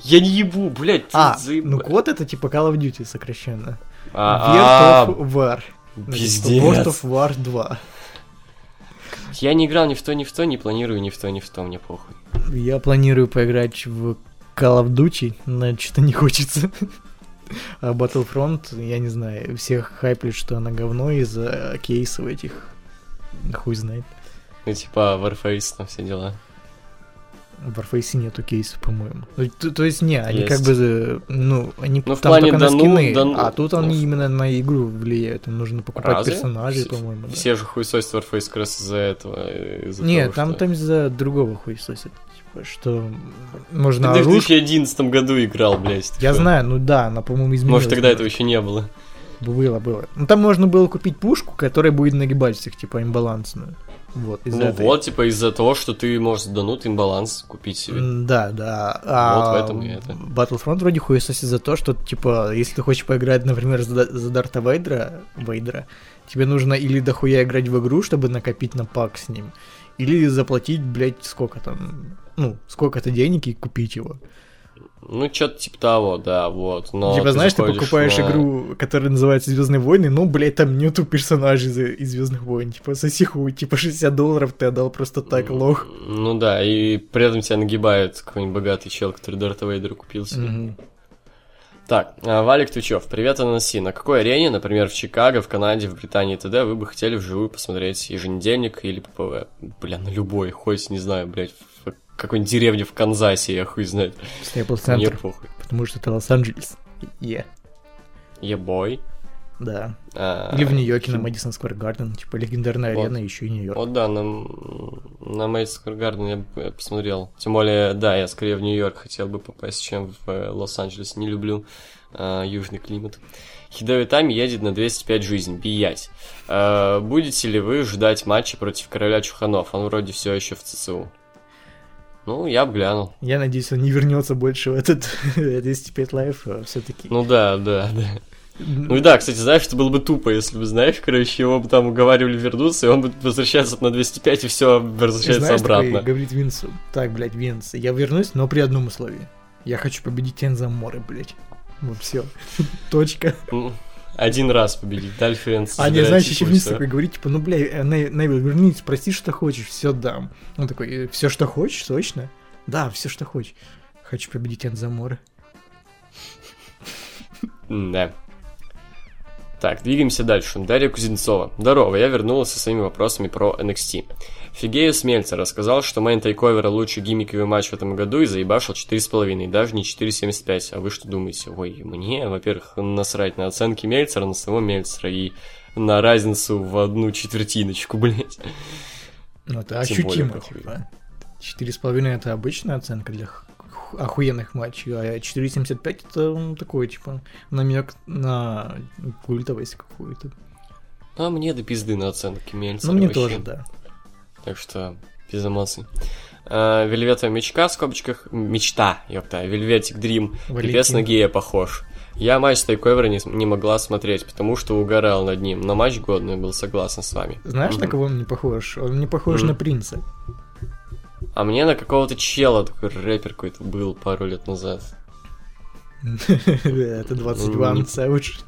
Я не ебу, блядь, А, заеб- ну код это типа Call of Duty сокращенно. А, World of War. Ну, типа пиздец. World of War 2. Я не играл ни в то, ни в то, не планирую ни в то, ни в то, мне похуй. Я планирую поиграть в Call of Duty, но что-то не хочется. А Battlefront, я не знаю, всех хайплит, что она говно из-за кейсов этих. Хуй знает. Ну, типа, Warface, там все дела. В Warface нету кейсов, по-моему. Ну, то, то есть, не, они Есть. как бы, ну, они Ну, в там только на да ну, скины, да ну, а тут ну, они в- именно на игру влияют. Там нужно покупать Разве? персонажей, Все- по-моему. да. Все же хуесосят Warface как раз из-за этого. Из-за Нет, того, там, что... там из-за другого хуесосят. Типа, что Ты можно в оружие... 2011 году играл, блядь. ты Я что? знаю, ну да, она, по-моему, изменилась. Может, тогда этого еще не было. Было, было. Ну там можно было купить пушку, которая будет нагибать всех, типа имбалансную. Вот, из-за ну этой... вот, типа из-за того, что ты можешь дануть имбаланс купить себе. Да, да. А вот в этом и это. Battlefront вроде хуесосит за то, что, типа, если ты хочешь поиграть, например, за, за Дарта Вейдера, Вейдера, тебе нужно или дохуя играть в игру, чтобы накопить на пак с ним, или заплатить, блядь, сколько там, ну, сколько-то денег и купить его. Ну, что-то типа того, да, вот. Но типа, ты знаешь, ты покупаешь на... игру, которая называется Звездные войны, ну, блядь, там нету персонажей из, из Звездных войн. Типа, соси хуй, типа 60 долларов ты отдал просто так, лох. Ну да, и при этом тебя нагибает какой-нибудь богатый чел, который Дарта Вейдера купил себе. Mm-hmm. Так, а, Валик Твичев, привет, Анаси. На какой арене, например, в Чикаго, в Канаде, в Британии и т.д. вы бы хотели вживую посмотреть еженедельник или ППВ? Бля, на любой, хоть, не знаю, блядь, какой-нибудь деревне в Канзасе, я хуй знает. Staples Center. Потому что это Лос-Анджелес. Е. Ебой. Да. А, Или в Нью-Йорке на Мэдисон Сквер Гарден, типа легендарная вот. арена, еще и Нью-Йорк. Вот да, на, на Мэдисон Сквер Гарден я, я посмотрел. Тем более, да, я скорее в Нью-Йорк хотел бы попасть, чем в э, Лос-Анджелес. Не люблю а, южный климат. Хидео Итами едет на 205 жизнь, биять. А, будете ли вы ждать матча против короля Чуханов? Он вроде все еще в ЦЦУ. Ну, я бы глянул. Я надеюсь, он не вернется больше в этот 205 лайф все-таки. Ну да, да, да. Ну и да, кстати, знаешь, что было бы тупо, если бы, знаешь, короче, его бы там уговаривали вернуться, и он бы возвращается на 205, и все возвращается знаешь, обратно. Такой, говорит Винсу, так, блядь, Винс, я вернусь, но при одном условии. Я хочу победить Тенза Море, блядь. Вот все. Точка. Один раз победить, Дальфенс. А, не, знаешь, еще вниз такой говорит, типа, ну, бля, э, Невил, вернись, спроси, что хочешь, все дам. Он такой, «Э, все, что хочешь, точно? Да, все, что хочешь. Хочу победить Энзамора. Да. Так, двигаемся дальше. Дарья Кузнецова. Здорово, я вернулась со своими вопросами про NXT. Фигею Смельцер рассказал, что мейн тайковера лучший гиммиковый матч в этом году и заебашил 4,5, даже не 4,75. А вы что думаете? Ой, мне, во-первых, насрать на оценки Мельцера, на самого Мельцера и на разницу в одну четвертиночку, блядь. Ну, это ощутимо, типа. 4,5 это обычная оценка для охуенных матчей, а 4.75 это такой, типа, намек на культовость какую-то. А мне до пизды на оценки Мельцера Ну, мне вообще. тоже, да. Так что, без эмоций. А, Вельветовая мечка в скобочках. Мечта, ёпта. Вельветик Дрим. Пипец на гея похож. Я матч с Тайковера не, не могла смотреть, потому что угорал над ним. Но матч годный был, согласен с вами. Знаешь, mm-hmm. на кого он не похож? Он не похож mm-hmm. на принца. А мне на какого-то чела такой рэпер какой-то был пару лет назад. Это 21 Savage.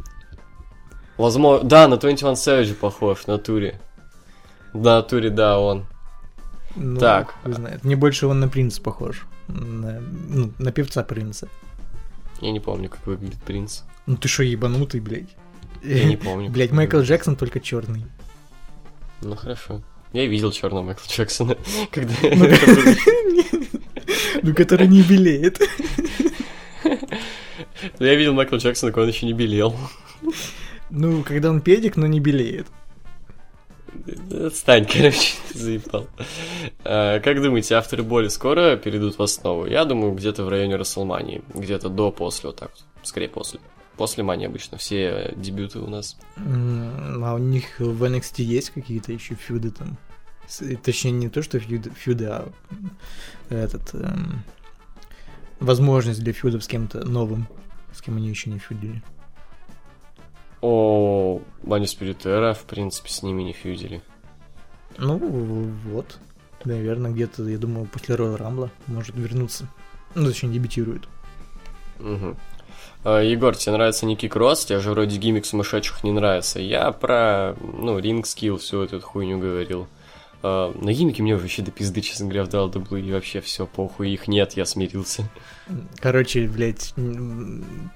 Возможно, да, на 21 Savage похож, в натуре. В натуре, да, он. Ну, так. Знает. Мне больше он на принца похож. На, ну, на певца принца. Я не помню, как выглядит принц. Ну ты что, ебанутый, блядь? Я не помню. Блядь, Майкл Джексон только черный. Ну хорошо. Я видел черного Майкла Джексона, когда... Ну, ну, который не белеет. Я видел Майкла Джексона, когда он еще не белел. Ну, когда он педик, но не белеет. Отстань, короче, заебал. А, как думаете, авторы боли скоро перейдут в основу? Я думаю, где-то в районе Расселмании. Где-то до-после, вот так вот. Скорее после. После Мани обычно все дебюты у нас. А у них в NXT есть какие-то еще фьюды там? Точнее, не то, что фьюды, фьюды а этот... Эм, возможность для фьюдов с кем-то новым, с кем они еще не фьюдили. О, Бани Спиритера, в принципе, с ними не фьюдили. Ну, вот. Наверное, где-то, я думаю, после Royal Rumble а может вернуться. Ну, точнее, дебютирует. Угу. Егор, тебе нравится Ники Кросс? Тебе же вроде гиммик сумасшедших не нравится. Я про, ну, ring skill, всю эту хуйню говорил. А, на гиммике мне вообще до пизды, честно говоря, в WWE и вообще все похуй, их нет, я смирился. Короче, блядь,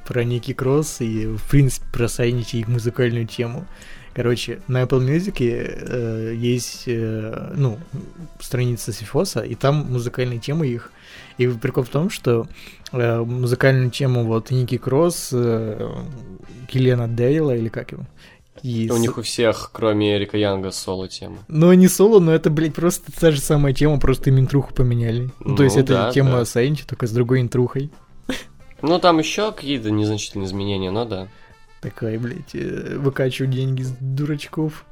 про Ники Кросс и, в принципе, про Sanity их музыкальную тему. Короче, на Apple Music э, есть, э, ну, страница Сифоса, и там музыкальные темы их. И прикол в том, что э, музыкальную тему вот Ники Кросс, э, Киллиана Дейла, или как его, и у них у всех, кроме Эрика Янга, соло тема. Ну, не соло, но это, блядь, просто та же самая тема, просто им интруху поменяли. Ну, то есть это да, тема да. Сайнти, только с другой интрухой. Ну, там еще какие-то незначительные изменения, но да. Такая, блядь, э, выкачиваю деньги с дурачков.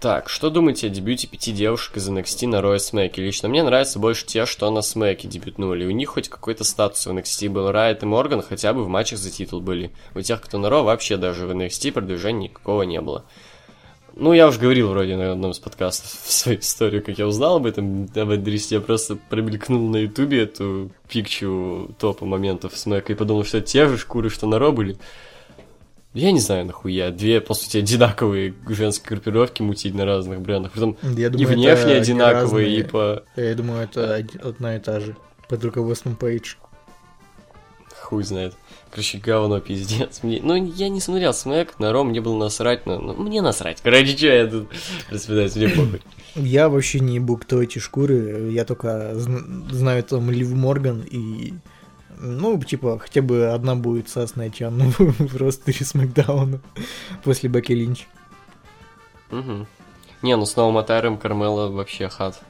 Так, что думаете о дебюте пяти девушек из NXT на Royal Смеке? Лично мне нравятся больше те, что на Смеке дебютнули. У них хоть какой-то статус в NXT был. Райт и Морган хотя бы в матчах за титул были. У тех, кто на Ро, вообще даже в NXT продвижения никакого не было. Ну, я уже говорил вроде на одном из подкастов свою историю, как я узнал об этом, об Эдристе. Я просто промелькнул на ютубе эту пикчу топа моментов Смека и подумал, что те же шкуры, что на Ро были. Я не знаю, нахуя. Две, по сути, одинаковые женские группировки мутить на разных брендах. Потом Я и думаю, внешне это одинаковые, разные. и по... Я думаю, это од- одна и та же. Под руководством Пейдж. Хуй знает. Короче, говно, пиздец. Мне... Ну, я не смотрел Смэк, на Ром мне было насрать, но... ну, мне насрать. Короче, что я тут распинаюсь, мне похуй. Я вообще не ебу, кто эти шкуры. Я только зн- знаю там Лив Морган и... Ну, типа, хотя бы одна будет сасная тян, ну, в ростере Смакдауна после Бекки Линч. Мгм. Не, ну с новым attire ом Кармела вообще hot.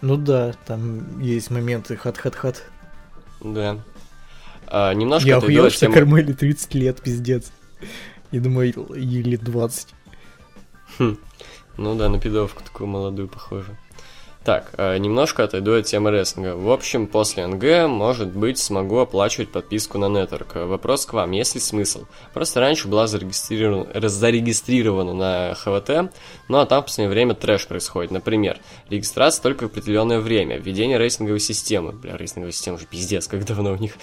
Ну да, там есть моменты хат-хат-хат. Да. А, немножко Я охуел, что темы- Кармели 30 лет, пиздец. Я думаю, ей лет 20. Ну да, на пидовку такую молодую похоже. Так, э, немножко отойду от темы рестлинга. В общем, после НГ, может быть, смогу оплачивать подписку на Network. Вопрос к вам, есть ли смысл? Просто раньше была зарегистрирована, зарегистрирована на ХВТ, ну а там в последнее время трэш происходит. Например, регистрация только в определенное время, введение рейтинговой системы. Бля, рейтинговая система уже пиздец, как давно у них.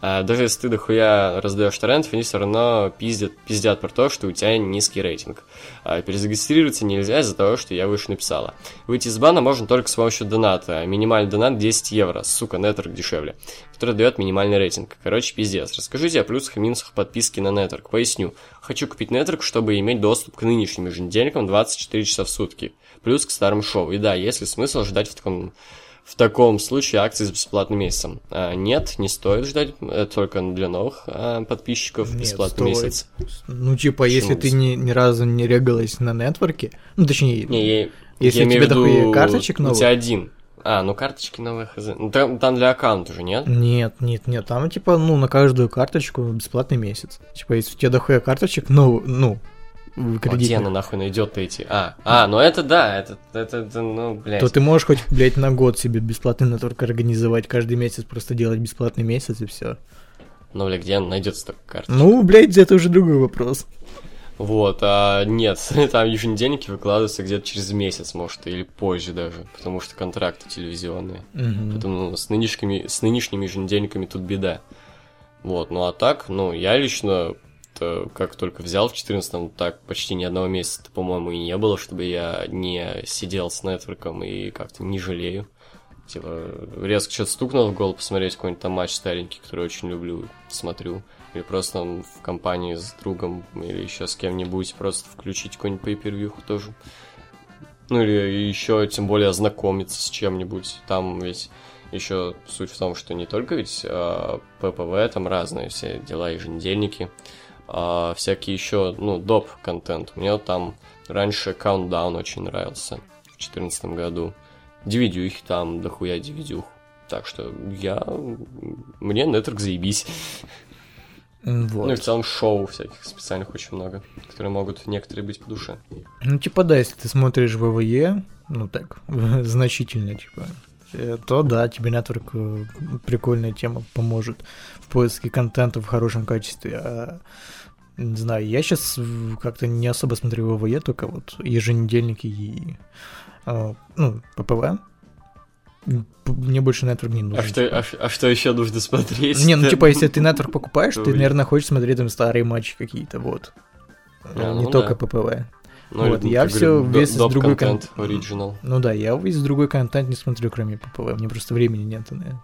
А, даже если ты дохуя раздаешь торрентов, они все равно пиздят, пиздят про то, что у тебя низкий рейтинг. А перезарегистрироваться нельзя из-за того, что я выше написала. Выйти из бана можно только с помощью доната. Минимальный донат 10 евро. Сука, нетворк дешевле. Который дает минимальный рейтинг. Короче, пиздец. Расскажите о плюсах и минусах подписки на нетворк. Поясню. Хочу купить нетворк, чтобы иметь доступ к нынешним еженедельникам 24 часа в сутки. Плюс к старым шоу. И да, есть ли смысл ждать в таком в таком случае акции с бесплатным месяцем. А, нет, не стоит ждать, это только для новых а, подписчиков Нет, бесплатный стоит. месяц. Ну, типа, если ты ни, ни разу не регалась на нетворке, ну, точнее, Не, я, Если я у тебя виду, дохуя карточек У новых? тебя один. А, ну карточки новые хз. Ну, там, там для аккаунта уже, нет? Нет, нет, нет, там типа, ну, на каждую карточку бесплатный месяц. Типа, если у тебя дохуя карточек, ну, ну, А где она нахуй найдет эти? А, а, ну это да, это, это, это, ну, блядь. то ты можешь хоть, блядь, на год себе бесплатный нетворк организовать, каждый месяц просто делать бесплатный месяц и все. Ну, бля, где она найдется такая карта? Ну, блядь, это уже другой вопрос. Вот, а нет, там еженедельники выкладываются где-то через месяц, может, или позже даже, потому что контракты телевизионные. Мгм. Поэтому ну, с нынешними, с нынешними еженедельниками тут беда. Вот, ну а так, ну, я лично то как только взял в 14-м, так почти ни одного месяца, по-моему, и не было, чтобы я не сидел с нетворком и как-то не жалею. Типа, резко что-то стукнул в голову посмотреть какой-нибудь там матч старенький, который очень люблю, смотрю. Или просто там в компании с другом или еще с кем-нибудь просто включить какой-нибудь pay тоже. Ну или еще, тем более, ознакомиться с чем-нибудь. Там ведь еще суть в том, что не только ведь а, ППВ, там разные все дела, еженедельники, а всякие еще, ну, доп. контент. Мне вот там раньше Countdown очень нравился в 2014 году. DVD там, дохуя DVD. Так что я... Мне нетворк заебись. Вот. Ну и в целом шоу всяких специальных очень много, которые могут некоторые быть по душе. Ну, типа, да, если ты смотришь ВВЕ, ну так, значительно, типа, э, то да, тебе нетворк э, прикольная тема поможет в поиске контента в хорошем качестве. А, не знаю, я сейчас как-то не особо смотрю ВВЕ, только вот еженедельники и а, ну, ППВ. Мне больше нетворк не нужен. А что, типа. а, а что еще нужно смотреть? Не, ну типа, если ты нетворк покупаешь, ты, наверное, хочешь смотреть там старые матчи какие-то, вот. А, не ну только. ППВ. Ну, Вот, я говорят, весь из доп. другой контент, кон-. Ну да, я весь другой контент не смотрю, кроме ППВ. Мне просто времени нет. наверное.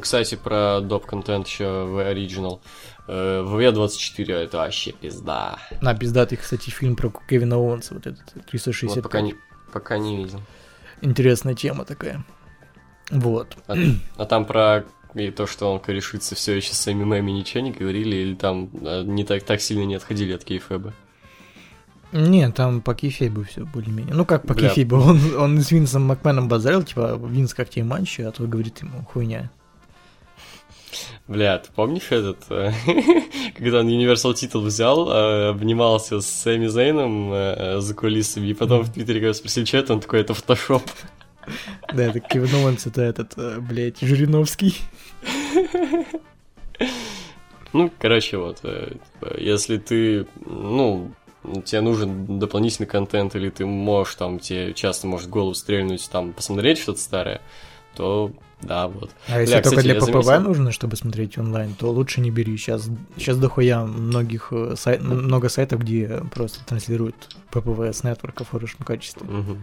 Кстати, про доп. контент еще в оригинал. Э, В V24 это вообще пизда. А, пиздатый, кстати, фильм про Кевина Оуэнса, вот этот, 360. Вот пока не, пока не видел. Интересная тема такая. Вот. А, а там про и то, что он корешится все еще с МММ ничего не говорили, или там э, не так, так сильно не отходили от кейфеба? Не, там по Кефейбу все более-менее. Ну как по Бля. Кефейбу? Он, он с Винсом Макменом базарил, типа, Винс, как тебе матчи, а тот говорит ему, хуйня. Бля, ты помнишь этот, э, когда он Universal титул взял, э, обнимался с Сэмми Зейном э, за кулисами, и потом в Твиттере, спросили, что это, он такой, это фотошоп. Да, это Кевин Оуэнс, это этот, блядь, Жириновский. Ну, короче, вот, типа, если ты, ну, тебе нужен дополнительный контент, или ты можешь там, тебе часто может голову стрельнуть, там, посмотреть что-то старое, то да, вот. А если Бля, только кстати, для ППВ заметил... нужно, чтобы смотреть онлайн, то лучше не бери. Сейчас, сейчас дохуя многих э, сайт, много сайтов, где просто транслируют ППВ с network а в хорошем качестве. Угу.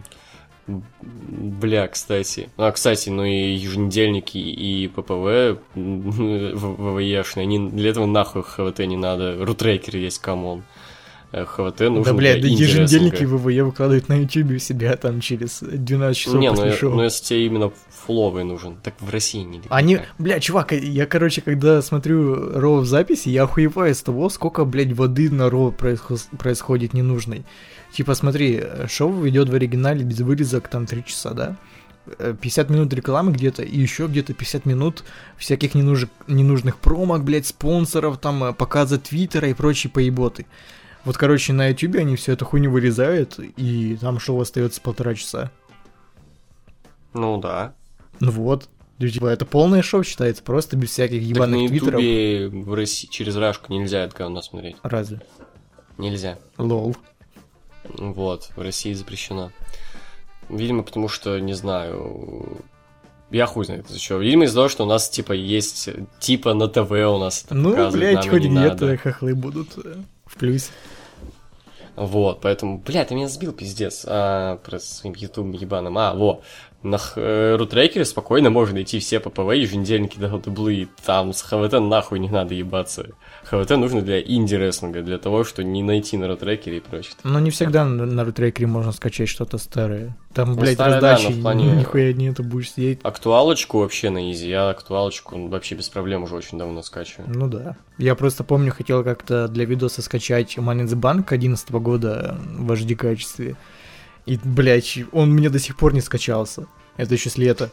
Бля, кстати. А, кстати, ну и еженедельники и ППВ ВВЕшные, они для этого нахуй ХВТ не надо. Рутрекер есть, come on. ХВТ нужно Да, блядь, да еженедельники ВВЕ выкладывают на YouTube у себя там через 12 часов Не, после ну, шоу. ну если тебе именно фловый нужен, так в России не Они, бля, чувак, я, короче, когда смотрю Ро в записи, я охуеваю с того, сколько, блядь, воды на Ро происход- происходит ненужной. Типа, смотри, шоу идет в оригинале без вырезок там 3 часа, да? 50 минут рекламы где-то, и еще где-то 50 минут всяких ненуж... ненужных промок, блядь, спонсоров, там, показа Твиттера и прочие поеботы. Вот, короче, на ютубе они всю эту хуйню вырезают, и там шоу остается полтора часа. Ну да. Ну вот. Типа, это полное шоу считается, просто без всяких ебаных так на ютубе в России через Рашку нельзя это говно смотреть. Разве? Нельзя. Лол. Вот, в России запрещено. Видимо, потому что, не знаю, я хуй знает из-за чего. Видимо, из-за того, что у нас, типа, есть, типа, на ТВ у нас это Ну, блядь, хоть где-то хохлы будут э, в плюсе. Вот, поэтому, блядь, ты меня сбил, пиздец, а, про своим ютубом ебаным. А, во, на э, рутрекере спокойно можно найти все ППВ, еженедельники дабл там с ХВТ нахуй не надо ебаться. ХВТ нужно для инди-рестлинга, для того, что не найти на рутрекере и прочее. Но не всегда на, на рутрекере можно скачать что-то старое. Там, ну, блядь, старое, раздачи, да, плане... нихуя нету, будешь сидеть. Актуалочку вообще на изи, я актуалочку вообще без проблем уже очень давно скачиваю. Ну да. Я просто помню, хотел как-то для видоса скачать Money in the Bank 11 года в HD качестве. И, блядь, он мне до сих пор не скачался. Это еще с лета.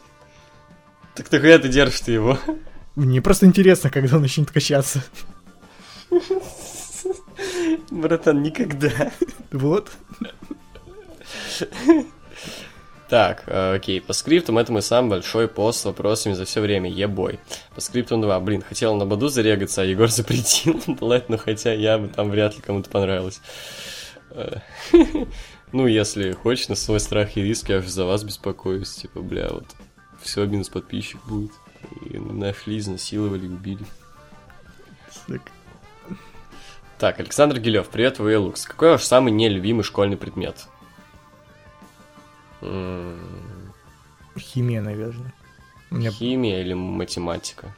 Так ты ты держишь ты его? Мне просто интересно, когда он начнет качаться. Братан, никогда. Вот. Так, э, окей, по скриптам это мой самый большой пост с вопросами за все время, ебой. По скриптам 2, блин, хотел на Баду зарегаться, а Егор запретил. Ладно, ну хотя я бы там вряд ли кому-то понравилось. Э, Ну, если хочешь, на свой страх и риск, я же за вас беспокоюсь. Типа, бля, вот все минус подписчик будет. И нашли, изнасиловали, убили. Так. Так, Александр Гилев, привет, Лукс. Какой ваш самый нелюбимый школьный предмет? Химия, наверное. Меня... Химия или математика?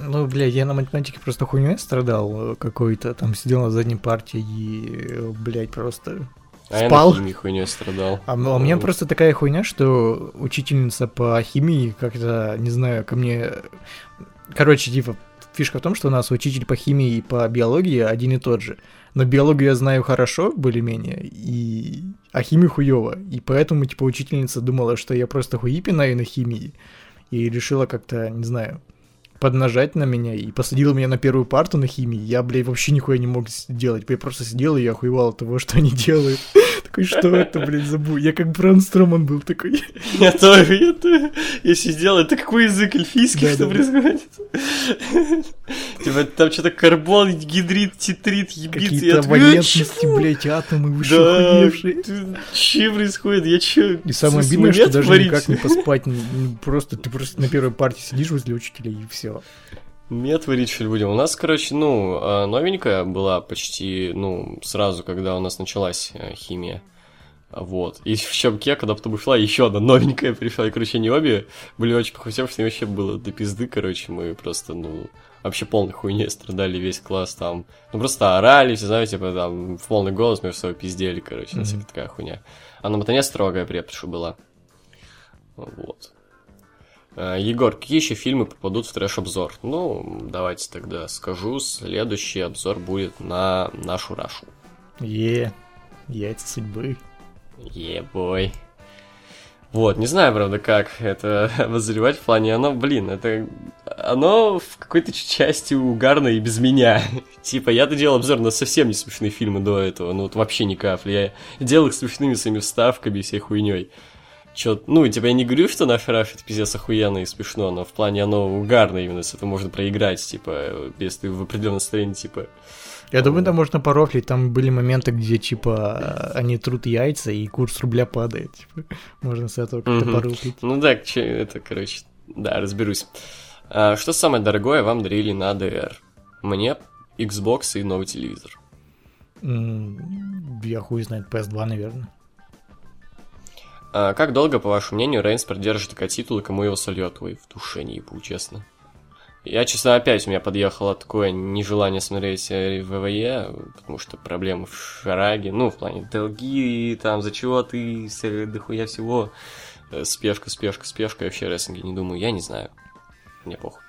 Ну, бля, я на математике просто хуйней страдал какой-то. Там сидел на задней партии и, блядь, просто а спал. я на хуйней страдал. А, а у меня просто такая хуйня, что учительница по химии как-то, не знаю, ко мне... Короче, типа, фишка в том, что у нас учитель по химии и по биологии один и тот же. Но биологию я знаю хорошо, более-менее, и... а химию хуёво. И поэтому, типа, учительница думала, что я просто хуи пинаю на химии. И решила как-то, не знаю, поднажать на меня и посадила меня на первую парту на химии. Я, блядь, вообще нихуя не мог сделать. Я просто сидел и охуевал от того, что они делают. Такой, что это, блядь, забыл? Я как Бран Строман был такой. Я тоже, я тоже. Я сидел, это какой язык эльфийский, что происходит? Типа там что-то карбон, гидрид, титрит, ебит. Какие-то валентности, блядь, атомы, вы да, Че происходит? Я че? И самое обидное, что даже никак не поспать. Просто ты просто на первой партии сидишь возле учителя и все все. Мед варить что ли будем? У нас, короче, ну, а, новенькая была почти, ну, сразу, когда у нас началась э, химия. Вот. И в щемке, когда потом ушла, еще одна новенькая пришла. И, короче, не обе были очень похудевшие, что вообще было до пизды, короче, мы просто, ну, вообще полной хуйней страдали весь класс там. Ну, просто орали, все, знаете, типа, там, в полный голос между собой пиздели, короче, mm-hmm. всякая такая хуйня. А на мотоне строгая преподша была. Вот. Э, Егор, какие еще фильмы попадут в трэш-обзор? Ну, давайте тогда скажу. Следующий обзор будет на нашу Рашу. Е, яйца судьбы. Е, бой. Вот, не знаю, правда, как это возревать в плане, оно, блин, это... Оно в какой-то части угарно и без меня. типа, я-то делал обзор на совсем не смешные фильмы до этого, ну вот вообще ни капли. Я делал их смешными своими вставками и всей хуйней. Чё, ну, типа, я не говорю, что на Ферраф это пиздец охуенно и смешно, но в плане оно угарно именно, с этого можно проиграть, типа, если ты в определенном настроении, типа, Я думаю, там можно порофлить, там были моменты, где, типа, они трут яйца, и курс рубля падает, типа, можно с этого как-то порофлить. Ну да, это, короче, да, разберусь. А, что самое дорогое вам дарили на DR? Мне Xbox и новый телевизор. Я хуй знает, PS2, наверное. А, как долго, по вашему мнению, Рейнс продержит такой титул и кому его сольет? Ой, в душе не ебу, честно. Я, честно, опять у меня подъехало такое нежелание смотреть ВВЕ, потому что проблемы в Шараге, ну, в плане долги, там, за чего ты, дохуя всего, Э, спешка, спешка, спешка, я вообще о не думаю, я не знаю. Мне похуй.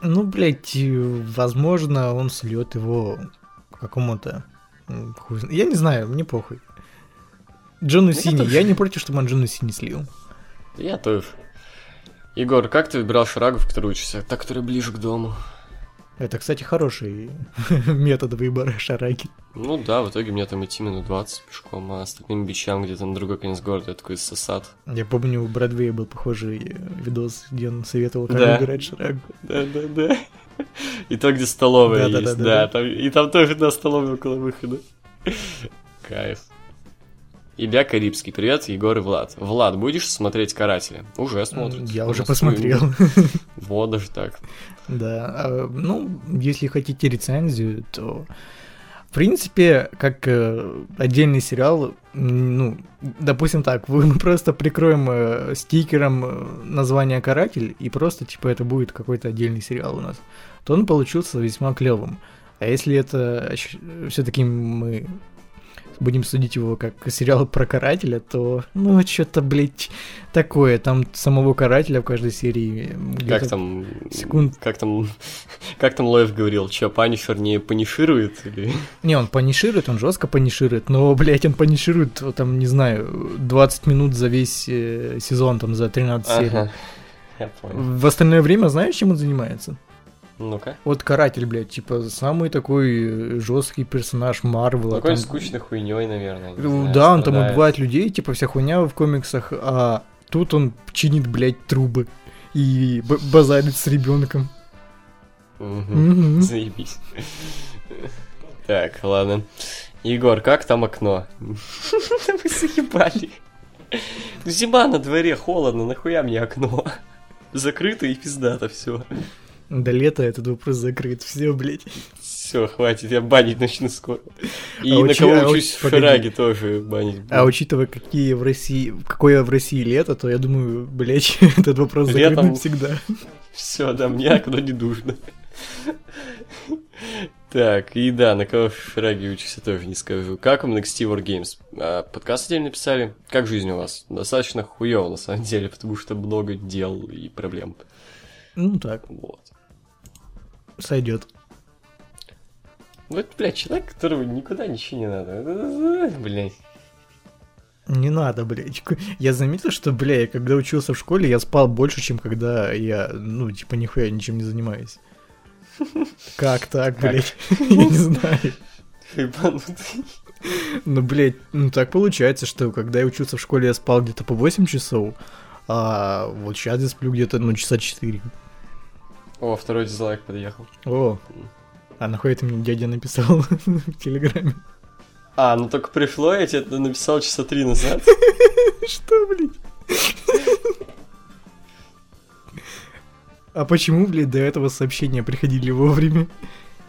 Ну, блядь, возможно, он слет его какому-то... Я не знаю, мне похуй. Джону Сини, я не против, чтобы он Джону Сини слил. Я тоже. Егор, как ты выбирал Шарагу, в которой учишься? Та, которая ближе к дому. Это, кстати, хороший метод выбора шараги. Ну да, в итоге мне там идти минут 20 пешком, а остальным бичам где-то на другой конец города, я такой сосад. Я помню, у Бродвея был похожий э, видос, где он советовал, как Да. выбирать шарагу. Да-да-да. И то, где столовая Да-да-да-да-да. есть, да. там- и там тоже одна столовая около выхода. Кайф. Илья Карибский, привет, Егор и Влад. Влад, будешь смотреть «Карателя»? Уже смотрит. Я уже посмотрел. Вот даже так. Да, а, ну, если хотите рецензию, то, в принципе, как э, отдельный сериал, ну, допустим так, мы просто прикроем э, стикером э, название «Каратель», и просто, типа, это будет какой-то отдельный сериал у нас, то он получился весьма клевым. А если это все-таки мы будем судить его как сериал про карателя, то, ну, что-то, блядь, такое. Там самого карателя в каждой серии Как там... секунд Как там... Как там Лоев говорил, что, Панишер не паниширует? Или... Не, он паниширует, он жестко паниширует, но, блядь, он паниширует, там, не знаю, 20 минут за весь э, сезон, там, за 13 серий. Ага. Понял. В остальное время знаешь, чем он занимается? Ну-ка. Вот Каратель, блядь, типа, самый такой жесткий персонаж Марвела. Какой там- скучной хуйней, наверное. не Ну, знаю, да, он там страдает. убивает людей, типа, вся хуйня в комиксах, а тут он чинит, блядь, трубы и б- базарит с ребенком. Мгм. Заебись. Так, ладно. Егор, как там окно? Вы заебали. Зима на дворе, холодно, нахуя мне окно? Закрыто и пиздато все. До лета этот вопрос закрыт, все, блядь. Все, хватит, я банить начну скоро. И А на учи- кого а учусь уч- в. Фераге тоже банить. А учитывая, какие в России, какое в России лето, то я думаю, блядь, этот вопрос закрыт Летом- навсегда. Все, да, мне окно не нужно. Так, и да, на кого в Фераге учишься, тоже не скажу. Как вам NXT War Games? А, подкаст отдельно писали? Как жизнь у вас? Достаточно хуево, на самом деле, потому что много дел и проблем. Ну так, Вот. Сойдет. Вот, блядь, человек, которого никуда ничего не надо. Блядь. Не надо, блядь. Я заметил, что, бля, я когда учился в школе, я спал больше, чем когда я, ну, типа, нихуя ничем не занимаюсь. Как так, блядь? Я не знаю. Ебанутый. Ну, блядь, ну так получается, что когда я учился в школе, я спал где-то по 8 часов, а вот сейчас я сплю где-то, ну, часа 4. О, второй дизлайк подъехал. О, а нахуй это мне дядя написал в Телеграме? А, ну только пришло, я тебе это написал часа три назад. Что, блядь? А почему, блядь, до этого сообщения приходили вовремя?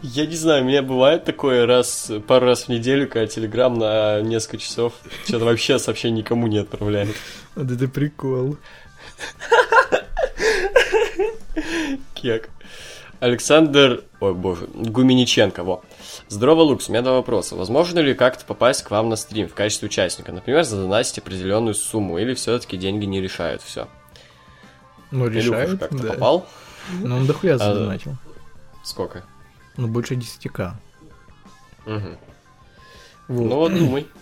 Я не знаю, у меня бывает такое раз, пару раз в неделю, когда Телеграм на несколько часов что-то вообще сообщение никому не отправляет. Вот это прикол. Кек. Александр, ой боже, Гумениченко, во. Здорово, Лукс, у меня два вопроса. Возможно ли как-то попасть к вам на стрим в качестве участника? Например, задонатить определенную сумму, или все-таки деньги не решают все? Ну, решает, как-то да. попал? Ну, он дохуя А, задонатил. Сколько? Ну, больше 10к. Мгм. Вот. Ну вот думай.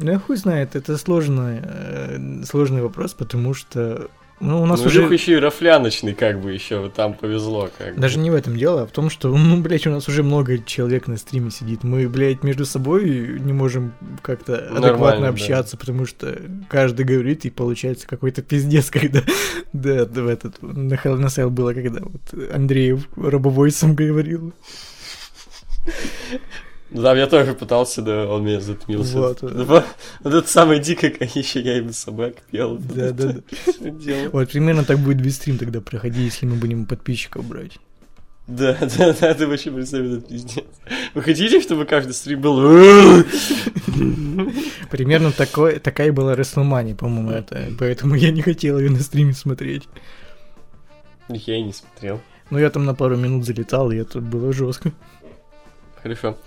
Ну, я хуй знает, это сложный, э, сложный вопрос, потому что ну, у нас ну, уже... Илюха еще и рафляночный, как бы, еще вот там повезло. Как бы. Даже не в этом дело, а в том, что, ну, блядь, у нас уже много человек на стриме сидит. Мы, блядь, между собой не можем как-то адекватно Нормально, общаться, потому что каждый говорит, и получается какой-то пиздец, когда... Да, в этот... На Hell in было, когда вот Андреев робовойсом говорил. Да, я тоже пытался, да, он меня затмился. Вот. Вот, вот это самое дикое, еще я именно собак пел. Да, да, да. Вот примерно так будет весь стрим тогда проходить, если мы будем подписчиков брать. Да, да, да, ты вообще представь этот пиздец. Вы хотите, чтобы каждый стрим был... Примерно такой, такая была Рестлмания, по-моему, это. Поэтому я не хотел ее на стриме смотреть. Я и не смотрел. Но я там на пару минут залетал, и это было жестко. Хорошо.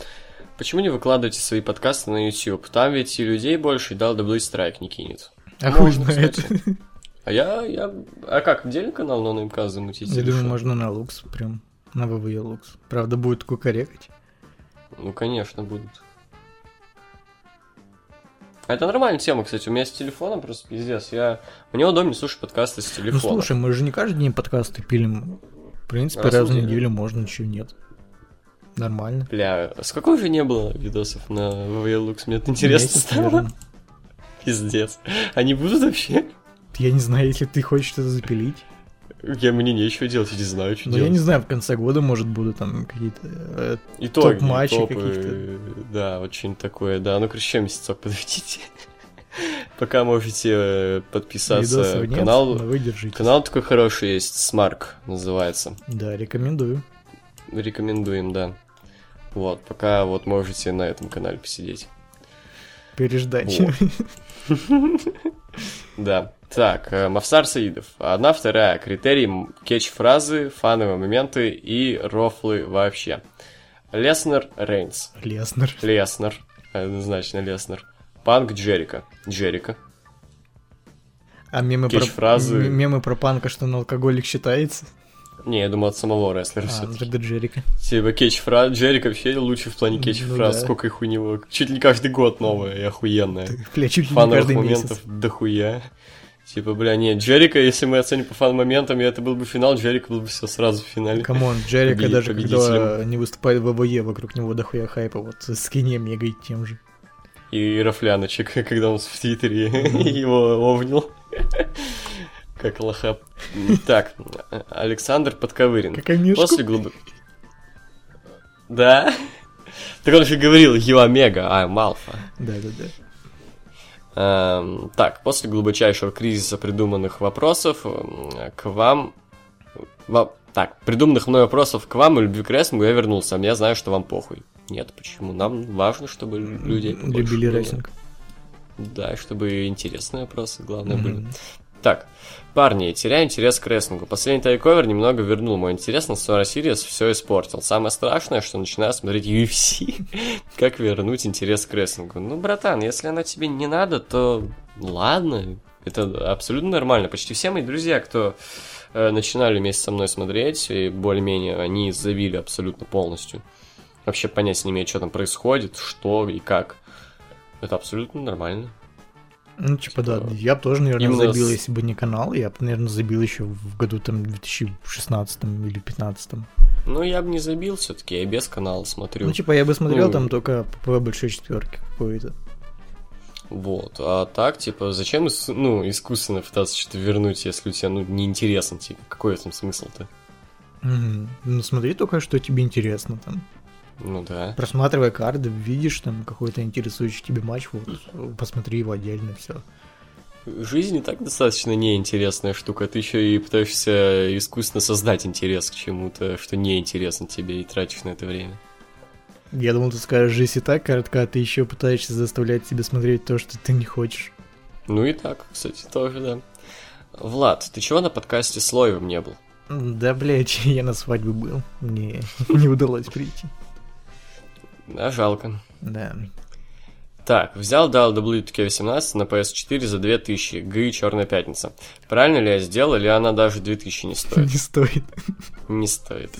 Почему не выкладываете свои подкасты на YouTube? Там ведь и людей больше, и дал дабл страйк не кинет. А хуй Можно, знает. кстати. А я, я... А как, отдельный канал на НМК замутить? Я думаю, что? можно на Лукс, прям на ВВЕ Лукс. Правда, будет кукарекать. Ну, конечно, будут. А Это нормальная тема, кстати. У меня с телефоном просто пиздец. Я... Мне удобнее слушать подкасты с Ну телефона. слушай, мы же не каждый день подкасты пилим. В принципе, Раз раз в неделю можно, ничего нет. Нормально. Бля, с какой же не было видосов на VV Lux? Мне это интересно Месяц, стало. наверное. Пиздец. Они будут вообще? Я не знаю, если ты хочешь что-то запилить. Я мне нечего делать, я не знаю, что Но я делать. не знаю, в конце года, может, будут там какие-то... э, Итоги, топ-матчи топы, каких-то. Да, вот что-нибудь такое. Да, ну короче, месяцок подождите. Пока можете э, подписаться. видосов нет, Канал, держитесь. канал такой хороший есть, Смарк называется. Да, рекомендую. Рекомендуем, да. Вот, пока вот можете на этом канале посидеть. Переждать. Да. Так, э, Мавсар Саидов. Одна, вторая. Критерий кетч-фразы, фановые моменты и рофлы вообще. Леснер Рейнс. Леснер. Леснер. Однозначно Леснер. Панк Джерика. Джерика. А мемы про, мемы про панка, что он алкоголик считается? Не, я думал от самого рестлера А, все-таки. тогда Джерика. Типа catch-фраз. Джерик вообще лучший в плане Ну catch-фраз. да. Сколько их у него. Чуть ли каждый год новая и охуенная. Бля, чуть ли не фановых каждый моментов месяц. дохуя. Типа, бля, нет, Джерика, если мы оценим по fun-моментам, и это был бы финал, Джерик был бы все сразу в финале. Come on, Джерика даже когда не выступает в ВВЕ, вокруг него дохуя хайпа, вот с Кенни Омегой тем же. И Рафляночек, когда он в Твиттере его овнил. Как лоха. Так, Александр Подковырин. Как Амешку. После глубок... Да? Так он еще говорил, you омега, I'm alpha. Да-да-да. Эм, так, после глубочайшего кризиса придуманных вопросов м, к вам... во- так, придуманных мной вопросов к вам и любви к рестлингу я вернулся, а я знаю, что вам похуй. Нет, почему? Нам важно, чтобы люди Любили рестлинг. Да, чтобы интересные вопросы, главное, были. Так, парни, теряю интерес к рестлингу. Последний Takeover немного вернул мой интерес но Survivor Series, все испортил. Самое страшное, что начинаю смотреть UFC. как вернуть интерес к рестлингу? Ну, братан, если она тебе не надо, то ладно. Это абсолютно нормально. Почти все мои друзья, кто э, начинали вместе со мной смотреть, и более-менее они забили абсолютно полностью. Вообще понятия не имеют, что там происходит, что и как. Это абсолютно нормально. Ну, типа, да, Типа, я бы тоже, наверное, именно забил, если бы не канал, я бы, наверное, забил еще в году там 2016 или 2015. Ну, я бы не забил все-таки, я без канала смотрю. Ну, типа, я бы смотрел Ну. там только по большой четверке какой-то. Вот. А так, типа, зачем ну, искусственно пытаться что-то вернуть, если у тебя ну, неинтересно, типа, какой в этом смысл-то? Мгм. Ну, смотри только, что тебе интересно там. Ну да. Просматривай карты, видишь там какой-то интересующий тебе матч, вот, посмотри его отдельно, все. Жизнь и так достаточно неинтересная штука. Ты еще и пытаешься искусственно создать интерес к чему-то, что неинтересно тебе, и тратишь на это время. Я думал, ты скажешь, жизнь и так коротка, а ты еще пытаешься заставлять себя смотреть то, что ты не хочешь. Ну и так, кстати, тоже, да. Влад, ты чего на подкасте с Лоевым не был? Да, блядь, я на свадьбе был. Мне не удалось прийти. Да, жалко. Да. Так, взял WWE 2K18 на PS4 за 2000, ГИ Черная Пятница. Правильно ли я сделал, или она даже 2000 не стоит? Не стоит. Не стоит.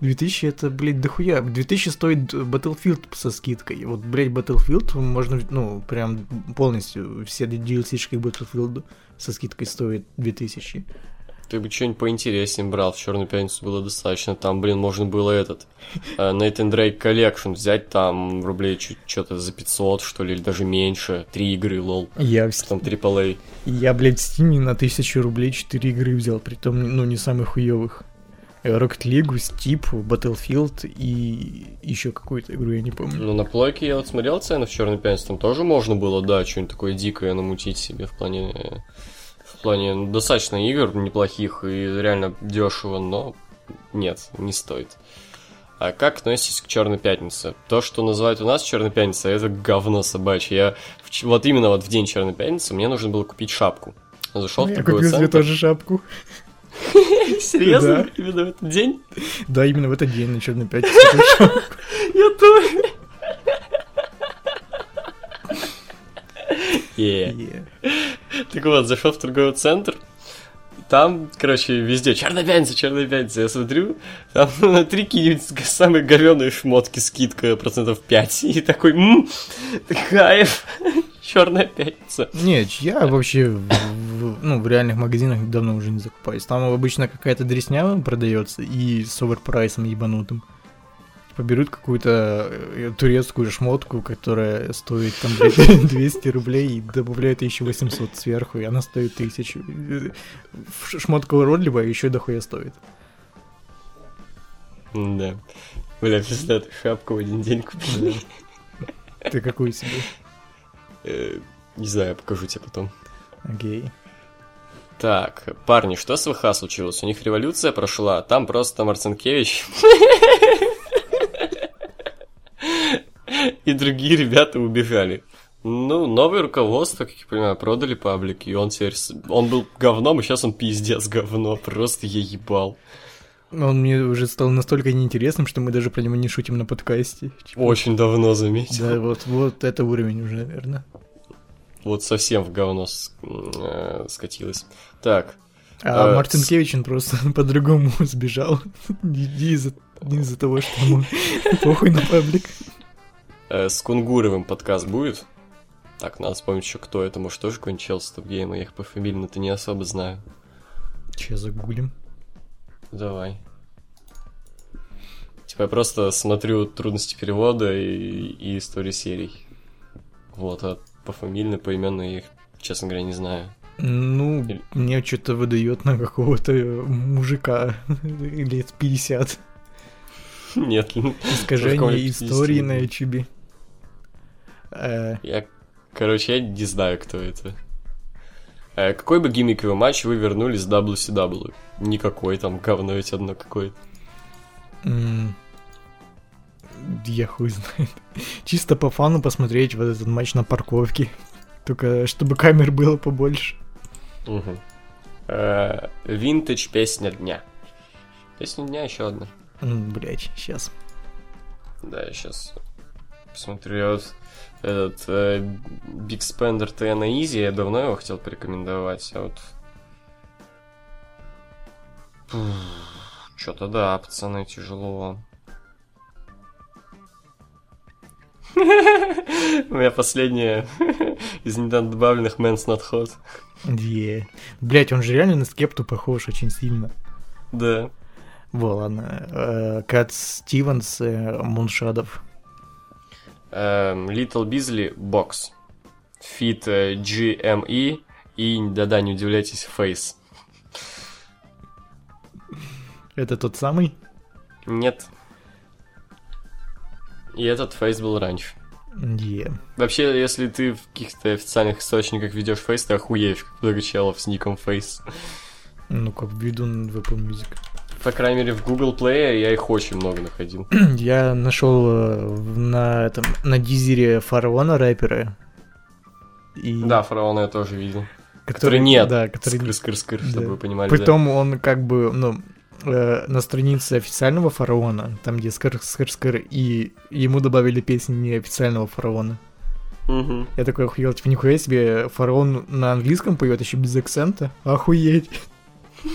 2000 это, блядь, дохуя. 2000 стоит Battlefield со скидкой. Вот, блядь, Battlefield можно, ну, прям полностью все DLC-шки Battlefield со скидкой стоит 2000. Ты бы что-нибудь поинтереснее брал, в Черную пятницу было достаточно. Там, блин, можно было этот э, Nathan Drake Collection взять там рублей что-то за 500, что ли, или даже меньше. Три игры, лол. Я, в Там AAA. я блядь, в Steam на 1000 рублей 4 игры взял, притом, ну, не самых хуевых. Rocket League, Steep, Battlefield и еще какую-то игру, я не помню. Ну, на плойке я вот смотрел цены в Черную пятницу, там тоже можно было, да, что-нибудь такое дикое намутить себе в плане... плане достаточно игр неплохих и реально дешево, но нет, не стоит. А как относитесь к Черной пятнице? То, что называют у нас Черной пятницей, это говно собачье. Я в вот именно вот в день Черной пятницы мне нужно было купить шапку. Зашел в я торговый купил себе тоже шапку. Серьезно? Именно в этот день? Да, именно в этот день, на Черной пятнице. Я тоже. Так вот, зашел в торговый центр, там, короче, везде черная пятница, черная пятница. Я смотрю, там на три какие-нибудь самые говёные шмотки скидка процентов 5. И такой, ммм, кайф, черная пятница. Не, я вообще в- ну, в реальных магазинах давно уже не закупаюсь. Там обычно какая-то дресня продается и с оверпрайсом ебанутым. Типа берут какую-то э, турецкую шмотку, которая стоит там, блядь, 200 рублей и добавляют еще 800 сверху, и она стоит 1000. Э, ш- Шмотка уродливая, еще дохуя стоит. Да. Бля, представь, ты шапку в один день купил. Ты какую себе? Э, Не знаю, я покажу тебе потом. Окей. Так, парни, что с ВХ случилось? У них революция прошла, а там просто Марцинкевич и другие ребята убежали. Ну, новое руководство, как я понимаю, продали паблик, и он теперь... с- Он был говном, и сейчас он пиздец говно, просто я ебал. Он мне уже стал настолько неинтересным, что мы даже про него не шутим на подкасте. Типа, Очень давно заметил. Да, вот, вот это уровень уже, наверное. Вот совсем в говно с- э, скатилось. Так, А Э, Марцинкевич, он просто по-другому сбежал. Не из-за не из-за того, что ему похуй на паблик. Э, с Кунгуровым подкаст будет? Так, надо вспомнить еще, кто это. Может, тоже какой-нибудь чел с топ-гейма. Я их по фамилии-то не особо знаю. Че загуглим? Давай. Типа я просто смотрю трудности перевода и, и истории серий. Вот, а по фамильно, поименно я их, честно говоря, не знаю. Ну, Или- мне что-то выдает на какого-то мужика лет 50. Нет, Искажение истории 50-летнем. на ютубе. Э, я, короче, я не знаю, кто это. Э, какой бы гиммиковый матч вы вернули с WCW? Никакой, там говно ведь одно какое-то. Я хуй знает. Чисто по фану посмотреть вот этот матч на парковке. Только чтобы камер было побольше. Э, Винтаж песня дня. Песня дня еще одна. Блять, сейчас. Да, я сейчас посмотрю. Я вот этот э, Big Spender TN на Easy, я давно его хотел порекомендовать, а вот... Что-то да, пацаны, тяжело. У меня последняя из недавно добавленных Man's Not Hot. Е. Блять, он же реально на скепту похож очень сильно. Да. Во, ладно. Э, Кат Стивенс, э, Муншадов. Эм, Little Beasley Box. Fit э, GME и, да-да, не удивляйтесь, Face. Это тот самый? Нет. И этот фейс был раньше. Е. Вообще, если ты в каких-то официальных источниках ведешь фейс, ты охуеешь, как много челов с ником фейс. Ну, как введу на Apple Music. По крайней мере, в Google Play я их очень много находил. Я нашел э, на этом на дизере фараона рэпера. И Да, фараона я тоже видел. который, Который нет. Да, который Скр-скр-скр, да. чтобы вы понимали. да. Притом он как бы, ну, э, на странице официального фараона, там где скр скр скр и ему добавили песни неофициального фараона. Мгм. Я такой охуел, типа, нихуя себе, фараон на английском поет, еще без акцента. Охуеть.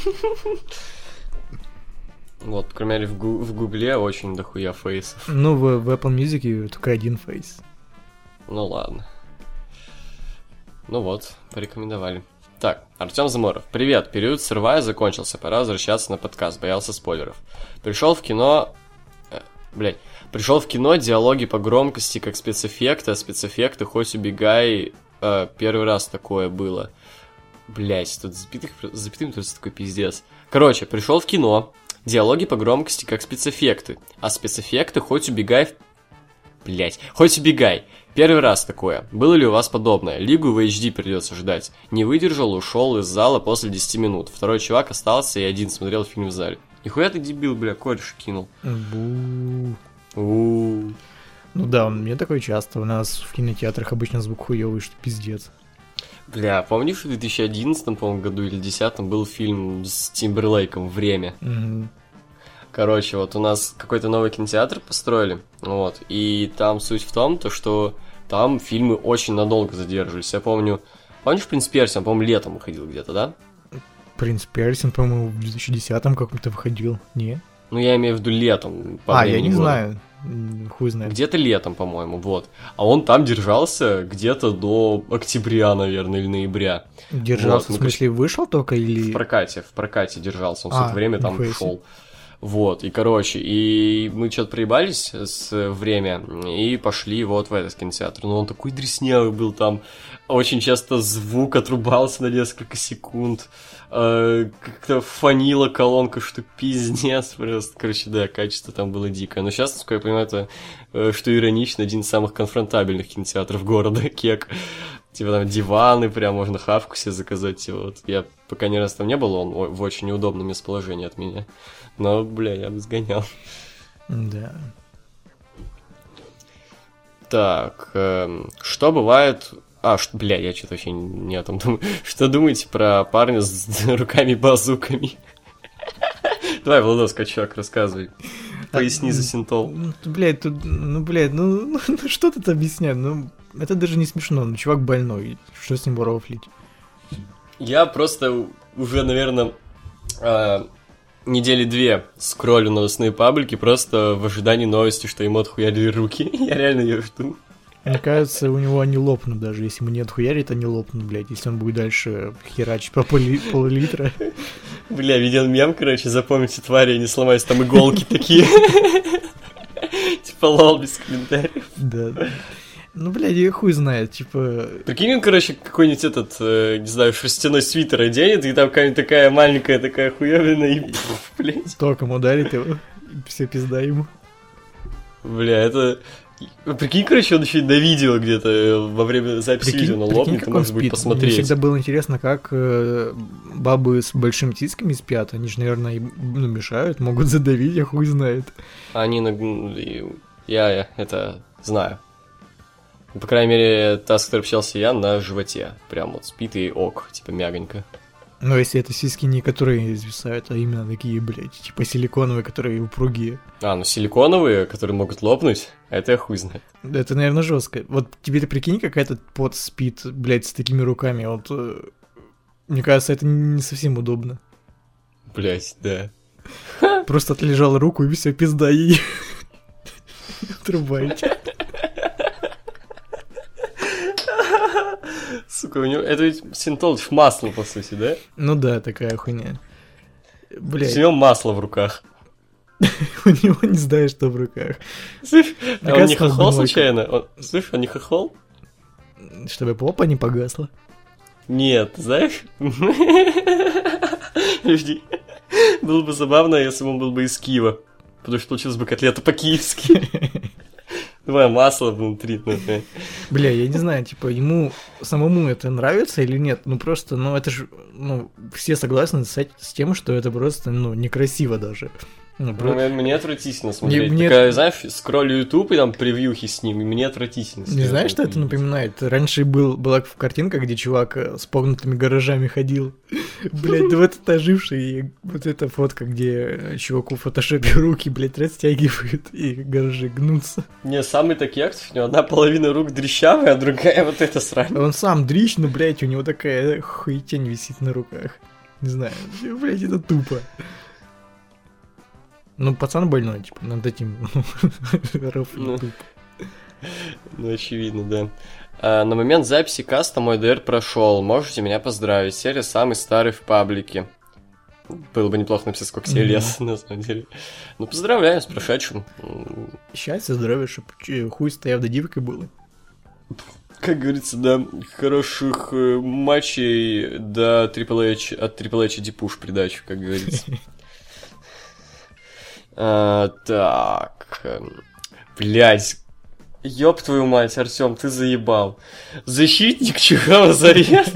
Вот, по крайней мере, в, гу- в Гугле очень дохуя фейсов. Ну, в, в Apple Music только один фейс. Ну ладно. Ну вот, порекомендовали. Так, Артем Заморов. Привет, период сырвая закончился, пора возвращаться на подкаст, боялся спойлеров. Пришел в кино... Э, блядь. Пришел в кино, диалоги по громкости, как спецэффекты, а спецэффекты хоть убегай. Э, первый раз такое было. Блять, тут запятых, запятым просто такой пиздец. Короче, пришел в кино, диалоги по громкости, как спецэффекты, а спецэффекты хоть убегай в Блять, хоть убегай. Первый раз такое. Было ли у вас подобное? Лигу в HD придется ждать. Не выдержал, ушел из зала после 10 минут. Второй чувак остался и один смотрел фильм в зале. Нихуя ты дебил, бля, кореш кинул. Бу. Ну да, у меня такое часто. У нас в кинотеатрах обычно звук хуёвый, что пиздец. Бля, помнишь, в 2011, по-моему, году или 2010 был фильм с Тимберлейком «Время»? Мгм. Короче, вот у нас какой-то новый кинотеатр построили, вот, и там суть в том, то, что там фильмы очень надолго задерживались. Я помню, помнишь «Принц Персия», он, по-моему, летом выходил где-то, да? Принц Персин, по-моему, в 2010-м каком-то выходил. Не? Ну, я имею в виду летом. по а, я не года. знаю. Хуй знает. Где-то летом, по-моему, вот. А он там держался где-то до октября, наверное, или ноября. Держался, Вот, в ну, смысле, вышел только В или... прокате, в прокате держался, он все А, это время там нихуя себе. Вот, и короче, и мы что-то проебались с время и пошли вот в этот кинотеатр. Но он такой дреснявый был там. Очень часто звук отрубался на несколько секунд. э, Как-то фанила колонка, что пиздец просто. Короче, да, качество там было дикое. Но сейчас, насколько я понимаю, это, э, что иронично, один из самых конфронтабельных кинотеатров города, Кек. Типа там диваны, прям можно хавку себе заказать. типа, Вот. Я пока ни раз там не был, он в очень неудобном местоположении от меня. Но, бля, я бы сгонял. Да. Так, эм, что бывает... А, что, бля, я что-то вообще не о том думаю. Что думаете про парня с руками-базуками? Давай, Владос Качак, рассказывай. Поясни за синтол. Ну, блядь, тут, ну, блядь, ну, ну, ну, что тут объяснять? Ну, это даже не смешно, ну, чувак больной, что с ним рофлить? Я просто уже, наверное, недели две скроллю новостные паблики просто в ожидании новости, что ему отхуярили руки. Я реально ее жду. Мне кажется, у него они лопнут даже, если ему не отхуярит, они лопнут, блядь, если он будет дальше херачить по пол-литра. Бля, видел мем, короче, запомните, твари, не сломаюсь, там иголки такие. Типа лол без комментариев. Да. Ну, блядь, я хуй знает, типа... Прикинь, он, короче, какой-нибудь этот, э, не знаю, шерстяной свитер оденет, и там какая-нибудь такая маленькая такая хуевина, и пф, блядь. Током ударит его, все пизда ему. Бля, это... Прикинь, короче, он еще и на видео где-то э, во время записи видео на и он можно будет спит. Мне посмотреть. всегда было интересно, как э, бабы с большими тисками спят. Они же, наверное, ну, мешают, могут задавить, я хуй знает. Они, и я, я это знаю. По крайней мере, та, с которой общался я, на животе. Прям вот спит и ок, типа мягонько. Но если это сиськи не которые извисают, а именно такие, блядь, типа силиконовые, которые упругие. А, ну силиконовые, которые могут лопнуть, это я хуй знает. Это, наверное, жестко. Вот тебе ты прикинь, как этот пот спит, блядь, с такими руками. Вот, э, мне кажется, это не совсем удобно. Блять, да. Просто отлежал руку и все, пизда ей. Отрубаете. Сука, у него... Это ведь синтолыч масло, по сути, да? Ну да, такая хуйня. Блядь, У него масло в руках. у него не знаешь, что в руках. Слышь, а он не хохол случайно? Слышь, он не хохол? Чтобы попа не погасла. Нет, знаешь? Подожди. Было бы забавно, если бы он был бы из Киева. Потому что получилось бы котлета по-киевски. Давай масло внутри. ну. Бля, я не знаю, типа, ему самому это нравится или нет. Ну просто, ну это же, ну, все согласны с, с тем, что это просто, ну, некрасиво даже. Ну, Ну, мне, мне отвратительно смотреть. мне- Такая, знаешь, скроллю YouTube и там превьюхи с ним, и мне отвратительно. Не знаешь, что это напоминает? Раньше был, была картинка, где чувак э, с погнутыми гаражами ходил. Блять, да вот это оживший, вот эта фотка, где э, чуваку в фотошопе руки, блядь, растягивают, и гаражи гнутся. Не, самый таких, у него одна половина рук дрещавая, а другая вот эта срань. Он сам дрищ, но, блядь, у него такая хуетень висит на руках. Не знаю, блядь, это тупо. Ну, пацан больной, типа, над этим Ну. Ну, очевидно, да. А, на момент записи каста мой ДР прошел. Можете меня поздравить. Серия самый старый в паблике. Было бы неплохо написать, сколько тебе лет, на самом деле. Ну, поздравляю с прошедшим. М, Счастье, здоровье, чтоб ч- хуй стояв до дивки было. Как говорится, да, хороших э, матчей до Triple H, от Triple H иди пуш придачу, как говорится. А, Так, эм, блядь, ёб твою мать, Артем, ты заебал. Защитник Чехова Зарез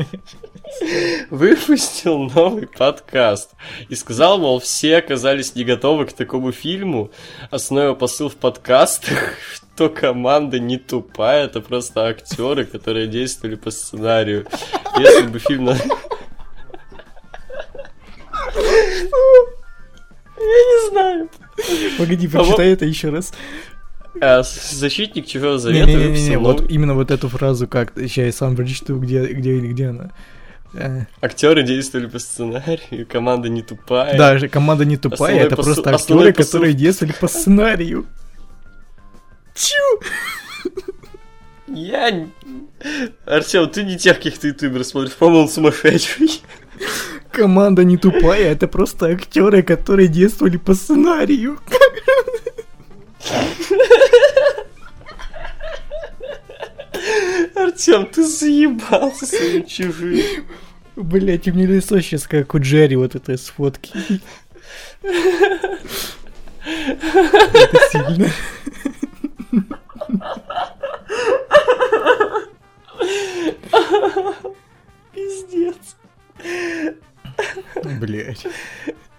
выпустил новый подкаст и сказал, мол, все оказались не готовы к такому фильму. Основной посыл в подкастах, что команда не тупая, это просто актеры, которые действовали по сценарию. Если бы фильм... на- Я не знаю. Погоди, А вот- прочитай это еще раз. А, Защитник Чужого Завета Не-не-не, выпустил вот новый- именно вот эту фразу как сейчас я сам прочту, где, где, где она. Э, Актеры действовали по сценарию, команда не тупая. Да, команда не тупая, это просто актеры, которые действовали по сценарию. Чу! Я... Артем, ты не тех каких-то ютуберов смотришь, по-моему, сумасшедший. Команда не тупая, это просто актеры, которые действовали по сценарию. Артем, ты заебался своим чужим. Блять, у меня лицо сейчас как у Джерри вот этой с фотки. Это сильно. Пиздец. Блять.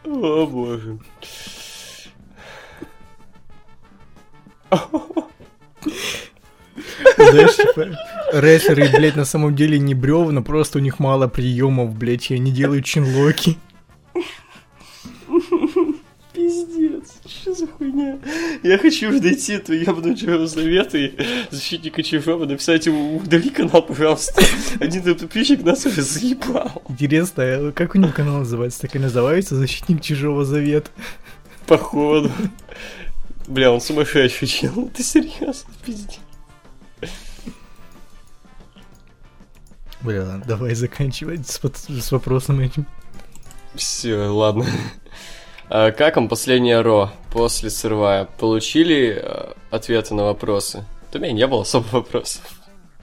О, боже. Знаешь, типа, рестлеры, блядь, на самом деле не бревна, просто у них мало приемов, блядь, и они делают чинлоки. Пиздец, что за хуйня? Я хочу дойти эту ебаную Завета и защитника Чужого написать ему, удали канал, пожалуйста. Один подписчик нас уже заебал. Интересно, а как у него канал называется? Так и называется «Защитник Чужого Завета». Походу. Бля, он сумасшедший чел. Ты серьезно, пиздец. Бля, давай заканчивать с, под- с вопросом этим. Все, ладно. А как вам последняя Ро после сырвая? Получили э, ответы на вопросы? У меня не было особо вопросов.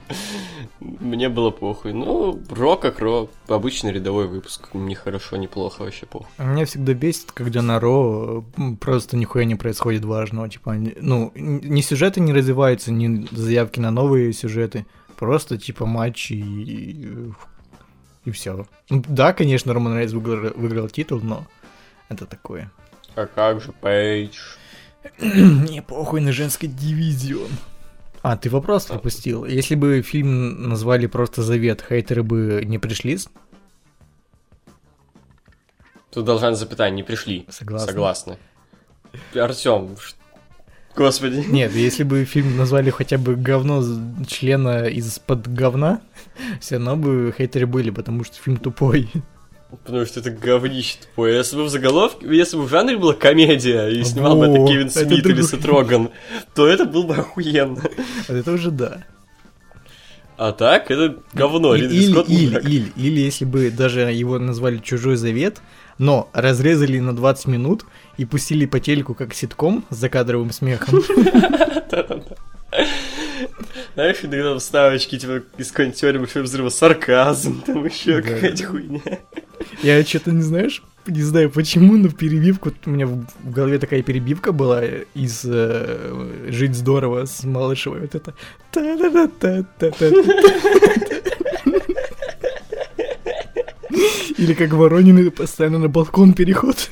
Мне было похуй. Ну, Ро как Ро. Обычный рядовой выпуск. Ни хорошо, ни плохо, вообще похуй. Меня всегда бесит, когда на Ро просто нихуя не происходит важного. Типа, ну, ни сюжеты не развиваются, ни заявки на новые сюжеты. Просто, типа, матчи и... И все. Да, конечно, Роман Рейнс выиграл, выиграл титул, но это такое. А как же Пейдж? Не похуй на женский дивизион. А, ты вопрос пропустил. Если бы фильм назвали просто «Завет», хейтеры бы не пришли? Тут должна запятая, не пришли. Согласен. Согласны. Артем, господи. Нет, если бы фильм назвали хотя бы говно члена из-под говна, все равно бы хейтеры были, потому что фильм тупой. Потому что это говнище тупое. Если бы в заголовке, если бы в жанре была комедия, и снимал бы это Кевин это Смит или другой. Сет Роган, то это было бы охуенно. Вот это уже да. А так, это говно. И- Ридли или, Скотт или, мудак. или, или если бы даже его назвали «Чужой завет», но разрезали на 20 минут и пустили по телеку как ситком с закадровым смехом. Знаешь, иногда вставочки, типа, из какой-нибудь теории большого взрыва, сарказм, там еще какая-то хуйня. Я что-то не знаешь, не знаю почему, но перебивку, у меня в голове такая перебивка была из э, «Жить здорово» с Малышевой, вот это. Или как Воронины постоянно на балкон переход.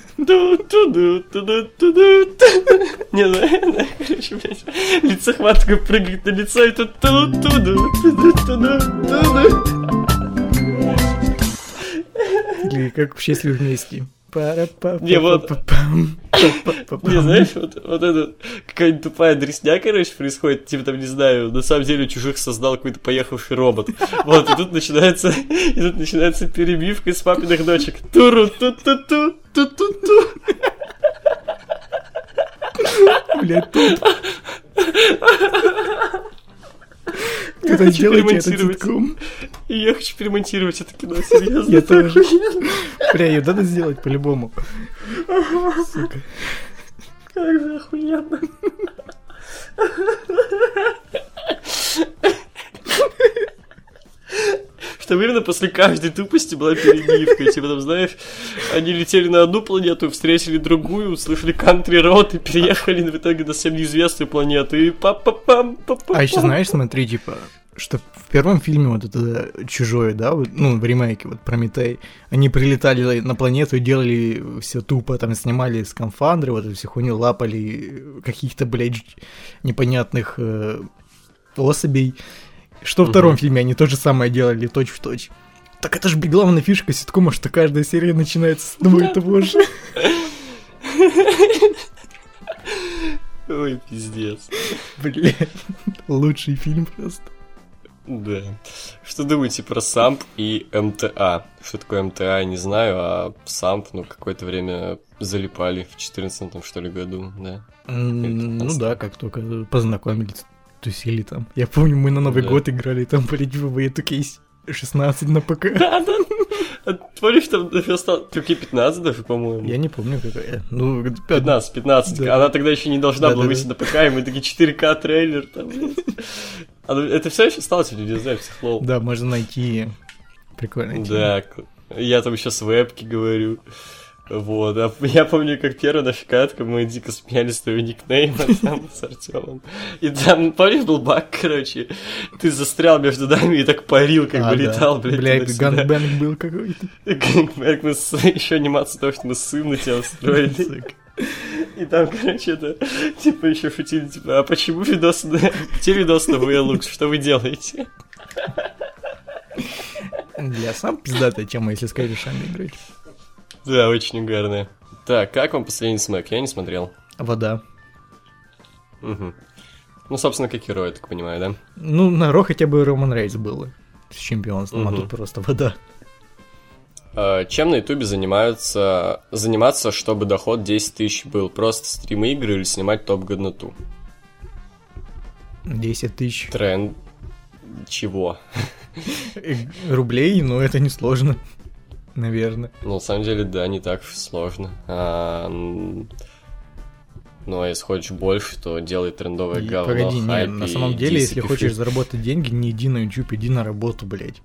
Не знаю, да, короче, блядь, лицехват такой прыгает на лицо, и тут ту-ду-ду-ду-ду-ду-ду. Или как в «Счастливы вместе». Не, вот-. Не, знаешь, вот, вот это какая-нибудь тупая дресня, короче, происходит, типа там, не знаю, на самом деле чужих создал какой-то поехавший робот. Вот, и тут начинается, и тут начинается перебивка из папиных дочек. туру ту ту ту ту ту ту Блядь, топ. Я Кто-то хочу сделайте это перемонтировать. цитком. И я хочу перемонтировать это кино, серьезно. Я тоже. Бля, ее надо сделать по-любому. Сука. Как же охуенно. Именно после каждой тупости была перебивка. Типа там, знаешь, они летели на одну планету, встретили другую, услышали кантри-рот и переехали в итоге на совсем неизвестную планету. И па па пам па па А еще знаешь, смотри, типа, что в первом фильме вот это чужое, да, вот, ну, в ремейке, вот Прометей, они прилетали на планету и делали все тупо, там снимали скафандры, вот эту всю хуйню, лапали каких-то, блядь, непонятных э, особей. Что во втором фильме они то же самое делали, точь в точь. Так это же, главная фишка ситкома, что каждая серия начинается с одного и того же. Ой, пиздец. Блядь, лучший фильм просто. Да. Что думаете про САМП и МТА? Что такое МТА, я не знаю, а САМП, ну, какое-то время залипали в 14 что ли, году, да. Ну 15. да, как только познакомились, тусили там. Я помню, мы на Новый Да. год играли, там были в 16 на ПК. Да, да. А Помнишь, там осталось 15 даже, по-моему? Я не помню, какая. Ну, 15, 15. Да. Она тогда еще не должна была выйти на ПК, и мы такие 4К трейлер там. А ну, Это все еще осталось, не знаю, психлоу. Да, можно найти. Прикольно. Да, я там еще с вебки говорю. Вот, а я помню, как первая наша катка, мы дико смеялись с твоего никнейма там с Артемом. И там, помнишь, был баг, короче, ты застрял между нами и так парил, как А, бы да. летал, блядь, Бля, gangbang был какой-то. Как мы с... еще анимацию того, что мы ссым на тебя устроили. И там, короче, это, типа, еще шутили, типа, а почему видос на... Те видос на VLX, что вы делаете? Бля, сам пиздатая тема, если с корешами играть. Да, очень угарная. Так, как вам последний смэк? Я не смотрел. Вода. Мгм. Ну, собственно, как герой, я так понимаю, да? Ну, на Ро хотя бы Роман Рейс было. С чемпионством, а Мгм. тут просто вода. А, Чем на ютубе занимаются... Заниматься, чтобы доход 10 тысяч был? Просто стримы игры или снимать топ годноту? 10 тысяч Тренд... Чего? э, рублей, но это несложно. Наверное. Ну, на самом деле, да, не так сложно. А, ну, а если хочешь больше, то делай трендовое И говно, Погоди, не, хайп на самом деле, если пиши. хочешь заработать деньги, не иди на YouTube, иди на работу, блядь.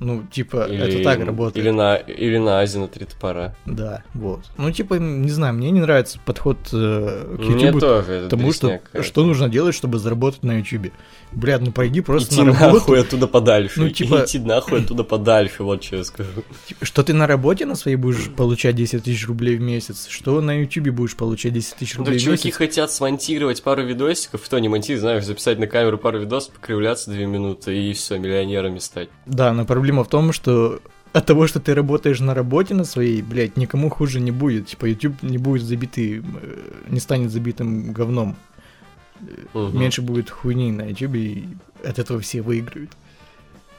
Ну, типа, Или- это так работает. Или на, или на Азе на три топора. Да, вот. Ну, типа, не знаю, мне не нравится подход э, к Мне YouTube, тоже, это потому что что нужно делать, чтобы заработать на YouTube? Блядь, ну пойди просто Идти на работу. нахуй оттуда подальше. Ну, типа- Идти нахуй оттуда подальше, вот что я скажу. Типа, Что ты на работе на своей будешь получать 10 тысяч рублей в месяц, что на YouTube будешь получать 10 тысяч рублей так в чуваки месяц. хотят смонтировать пару видосиков, кто не монтирует, знаешь, записать на камеру пару видосов, покривляться две минуты и все, миллионерами стать. Да, но проблема в том, что от того, что ты работаешь на работе на своей, блядь, никому хуже не будет. Типа, YouTube не будет забитый, э, не станет забитым говном. Мгм. Меньше будет хуйни на YouTube, и от этого все выиграют.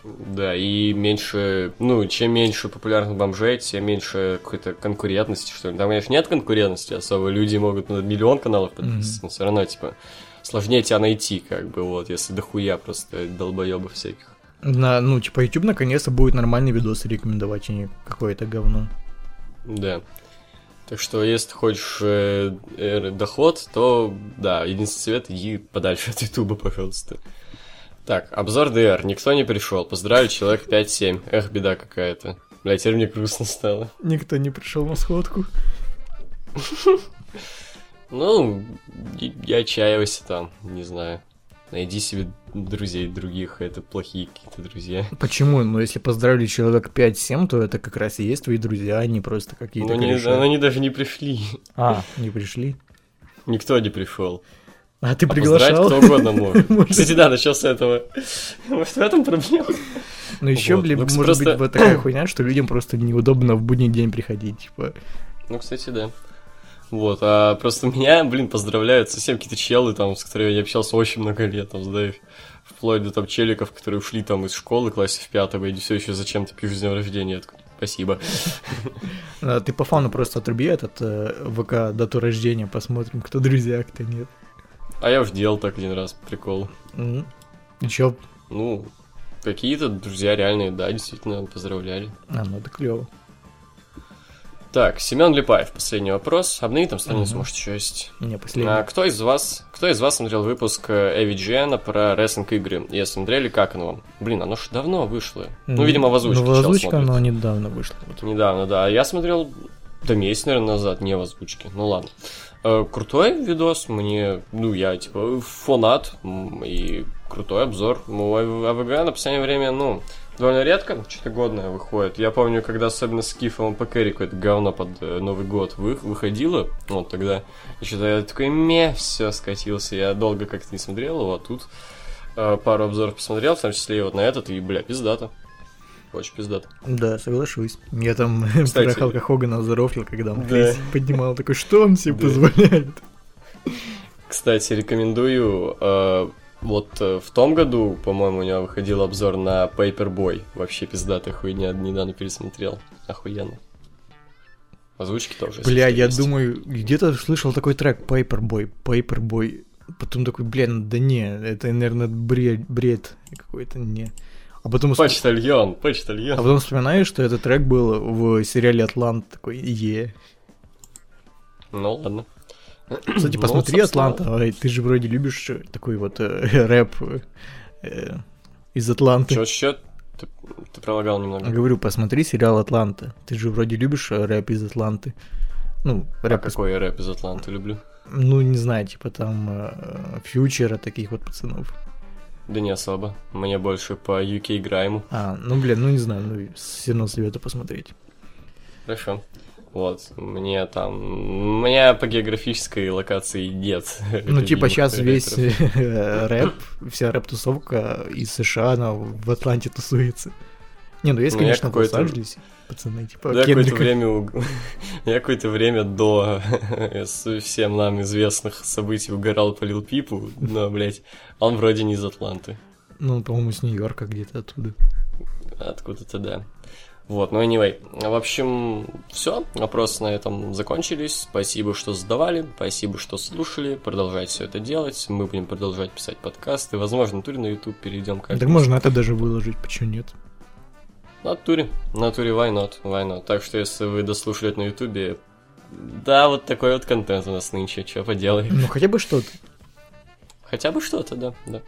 Да, и меньше, ну, чем меньше популярных бомжей, тем меньше какой-то конкурентности, что ли. Там, конечно, нет конкурентности особо, люди могут на миллион каналов подписываться, но все равно, типа, сложнее тебя найти, как бы, вот, если дохуя просто долбоебов всяких. На, ну, типа, YouTube наконец-то будет нормальные видосы рекомендовать, а не какое-то говно. Да. Так что, если ты хочешь э, э, доход, то, да, единственный совет, иди подальше от Ютуба, пожалуйста. Так, обзор DR. Никто не пришел. Поздравляю, человек 5-7. Эх, беда какая-то. Бля, теперь мне грустно стало. Никто не пришел на сходку. Ну, я отчаиваюсь там, не знаю. Найди себе друзей других, это плохие какие-то друзья. Почему? Ну, если поздравили человек 5-7, то это как раз и есть твои друзья, а не просто какие-то Но они, они даже не пришли. А, не пришли? Никто не пришел. А ты А приглашал? кто угодно может. Кстати, да, начал с этого. Может, в этом проблема? Ну еще, блин, Ну, может быть вот такая хуйня, что людям просто неудобно в будний день приходить, типа. Ну, кстати, да. Вот, а просто меня, блин, поздравляют совсем какие-то челы, там, с которыми я общался очень много лет, там, знаешь, вплоть до там челиков, которые ушли там из школы классе в пятом, и все еще зачем-то пишут с днем рождения. Спасибо. А, Ты по фану просто отруби этот э, ВК дату рождения, посмотрим, кто друзья, кто нет. А я уж делал так один раз, прикол. И чё? Ну, какие-то друзья реальные, да, действительно, поздравляли. А, ну это клево. Так, Семен Липаев, последний вопрос. Обновить там страницу, Мгм. может, еще есть. Не, последний. А, кто из вас, кто из вас смотрел выпуск э, AVGN про рестлинг игры? Если смотрели, как оно вам? Блин, оно ж давно вышло. Ну, М, видимо, в озвучке Ну, в озвучке оно недавно вышло. Недавно, да. Я смотрел, да месяц, наверное, назад, не в озвучке. Ну ладно. Э, Крутой видос, мне, ну, я, типа, фанат, и крутой обзор. Ну, а- АВГ на последнее время, ну, довольно редко что-то годное выходит. Я помню, когда особенно с Кифом по Кэрри какое-то говно под э, Новый год вы- выходило, вот тогда, и что-то я такой, ме, все, скатился. Я долго как-то не смотрел его, а тут э, пару обзоров посмотрел, в том числе и вот на этот, и, бля, пиздато. Очень пиздато. Да, соглашусь. Я там Кстати- Халка Хогана зарофлил, когда он Да. поднимал, такой, что он себе Да. позволяет? Кстати, рекомендую. э, вот э, в том году, по-моему, у него выходил обзор на Paperboy. Вообще пиздатая хуйня, недавно пересмотрел. Охуенно. Озвучки тоже. Бля, я есть. думаю, где-то слышал такой трек Paperboy, Paperboy. Потом такой, блин, да не, это, наверное, бред, бред какой-то, не. А потом, усп- Почтальон, а почтальон. потом вспоминаю, что этот трек был в сериале «Атлант», такой, е. Ну ладно. Кстати, Ну, посмотри «Атланта», ты же вроде любишь такой вот э, рэп э, из «Атланты». Чё, чё? Ты, ты пролагал немного. Говорю, посмотри сериал «Атланта». Ты же вроде любишь э, рэп из «Атланты». Ну, А рэп из... какой я рэп из Атланты люблю? Ну, не знаю, типа там э, фьючера, таких вот пацанов. Да не особо. Мне больше по UK Грайму. А, ну, блин, ну не знаю, ну, все равно советую посмотреть. Хорошо. Вот, мне там... У меня по географической локации нет. Ну, типа сейчас весь э, рэп, вся рэп-тусовка из США, она в Атланте тусуется. Не, ну есть, Ну, конечно, в Лос-Анджелесе, пацаны, типа Я какое-то время, я какое-то время до всем нам известных событий угорал по Лил Пипу, но, блядь, он вроде не из Атланты. Ну, по-моему, с Нью-Йорка где-то оттуда. Откуда-то, да. Вот, ну, anyway. В общем, все. Вопросы на этом закончились. Спасибо, что задавали. Спасибо, что слушали. Продолжайте все это делать. Мы будем продолжать писать подкасты. Возможно, туре на YouTube перейдем как Так можно это даже выложить, почему нет? На туре. На туре why not, why not. Так что, если вы дослушали это на ютубе, да, вот такой вот контент у нас нынче, что поделаем. Ну, хотя бы что-то. Хотя бы что-то, да, да.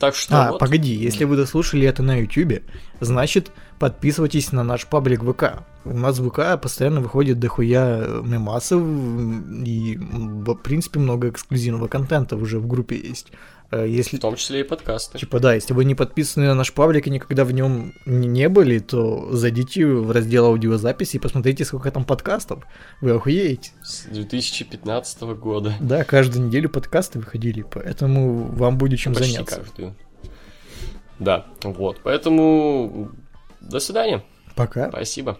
Так что А, вот. погоди, если вы дослушали это на Ютубе, значит, подписывайтесь на наш паблик ВК. У нас в ВК постоянно выходит дохуя мемасов, и, в принципе, много эксклюзивного контента уже в группе есть. Э, Если, В том числе и подкасты. типа, да, если вы не подписаны на наш паблик и никогда в нем не были, то зайдите в раздел аудиозаписи и посмотрите, сколько там подкастов. Вы охуеете. С 2015 года. Да, каждую неделю подкасты выходили, поэтому вам будет чем Почти заняться. каждую. Да, вот. Поэтому до свидания. Пока. Спасибо.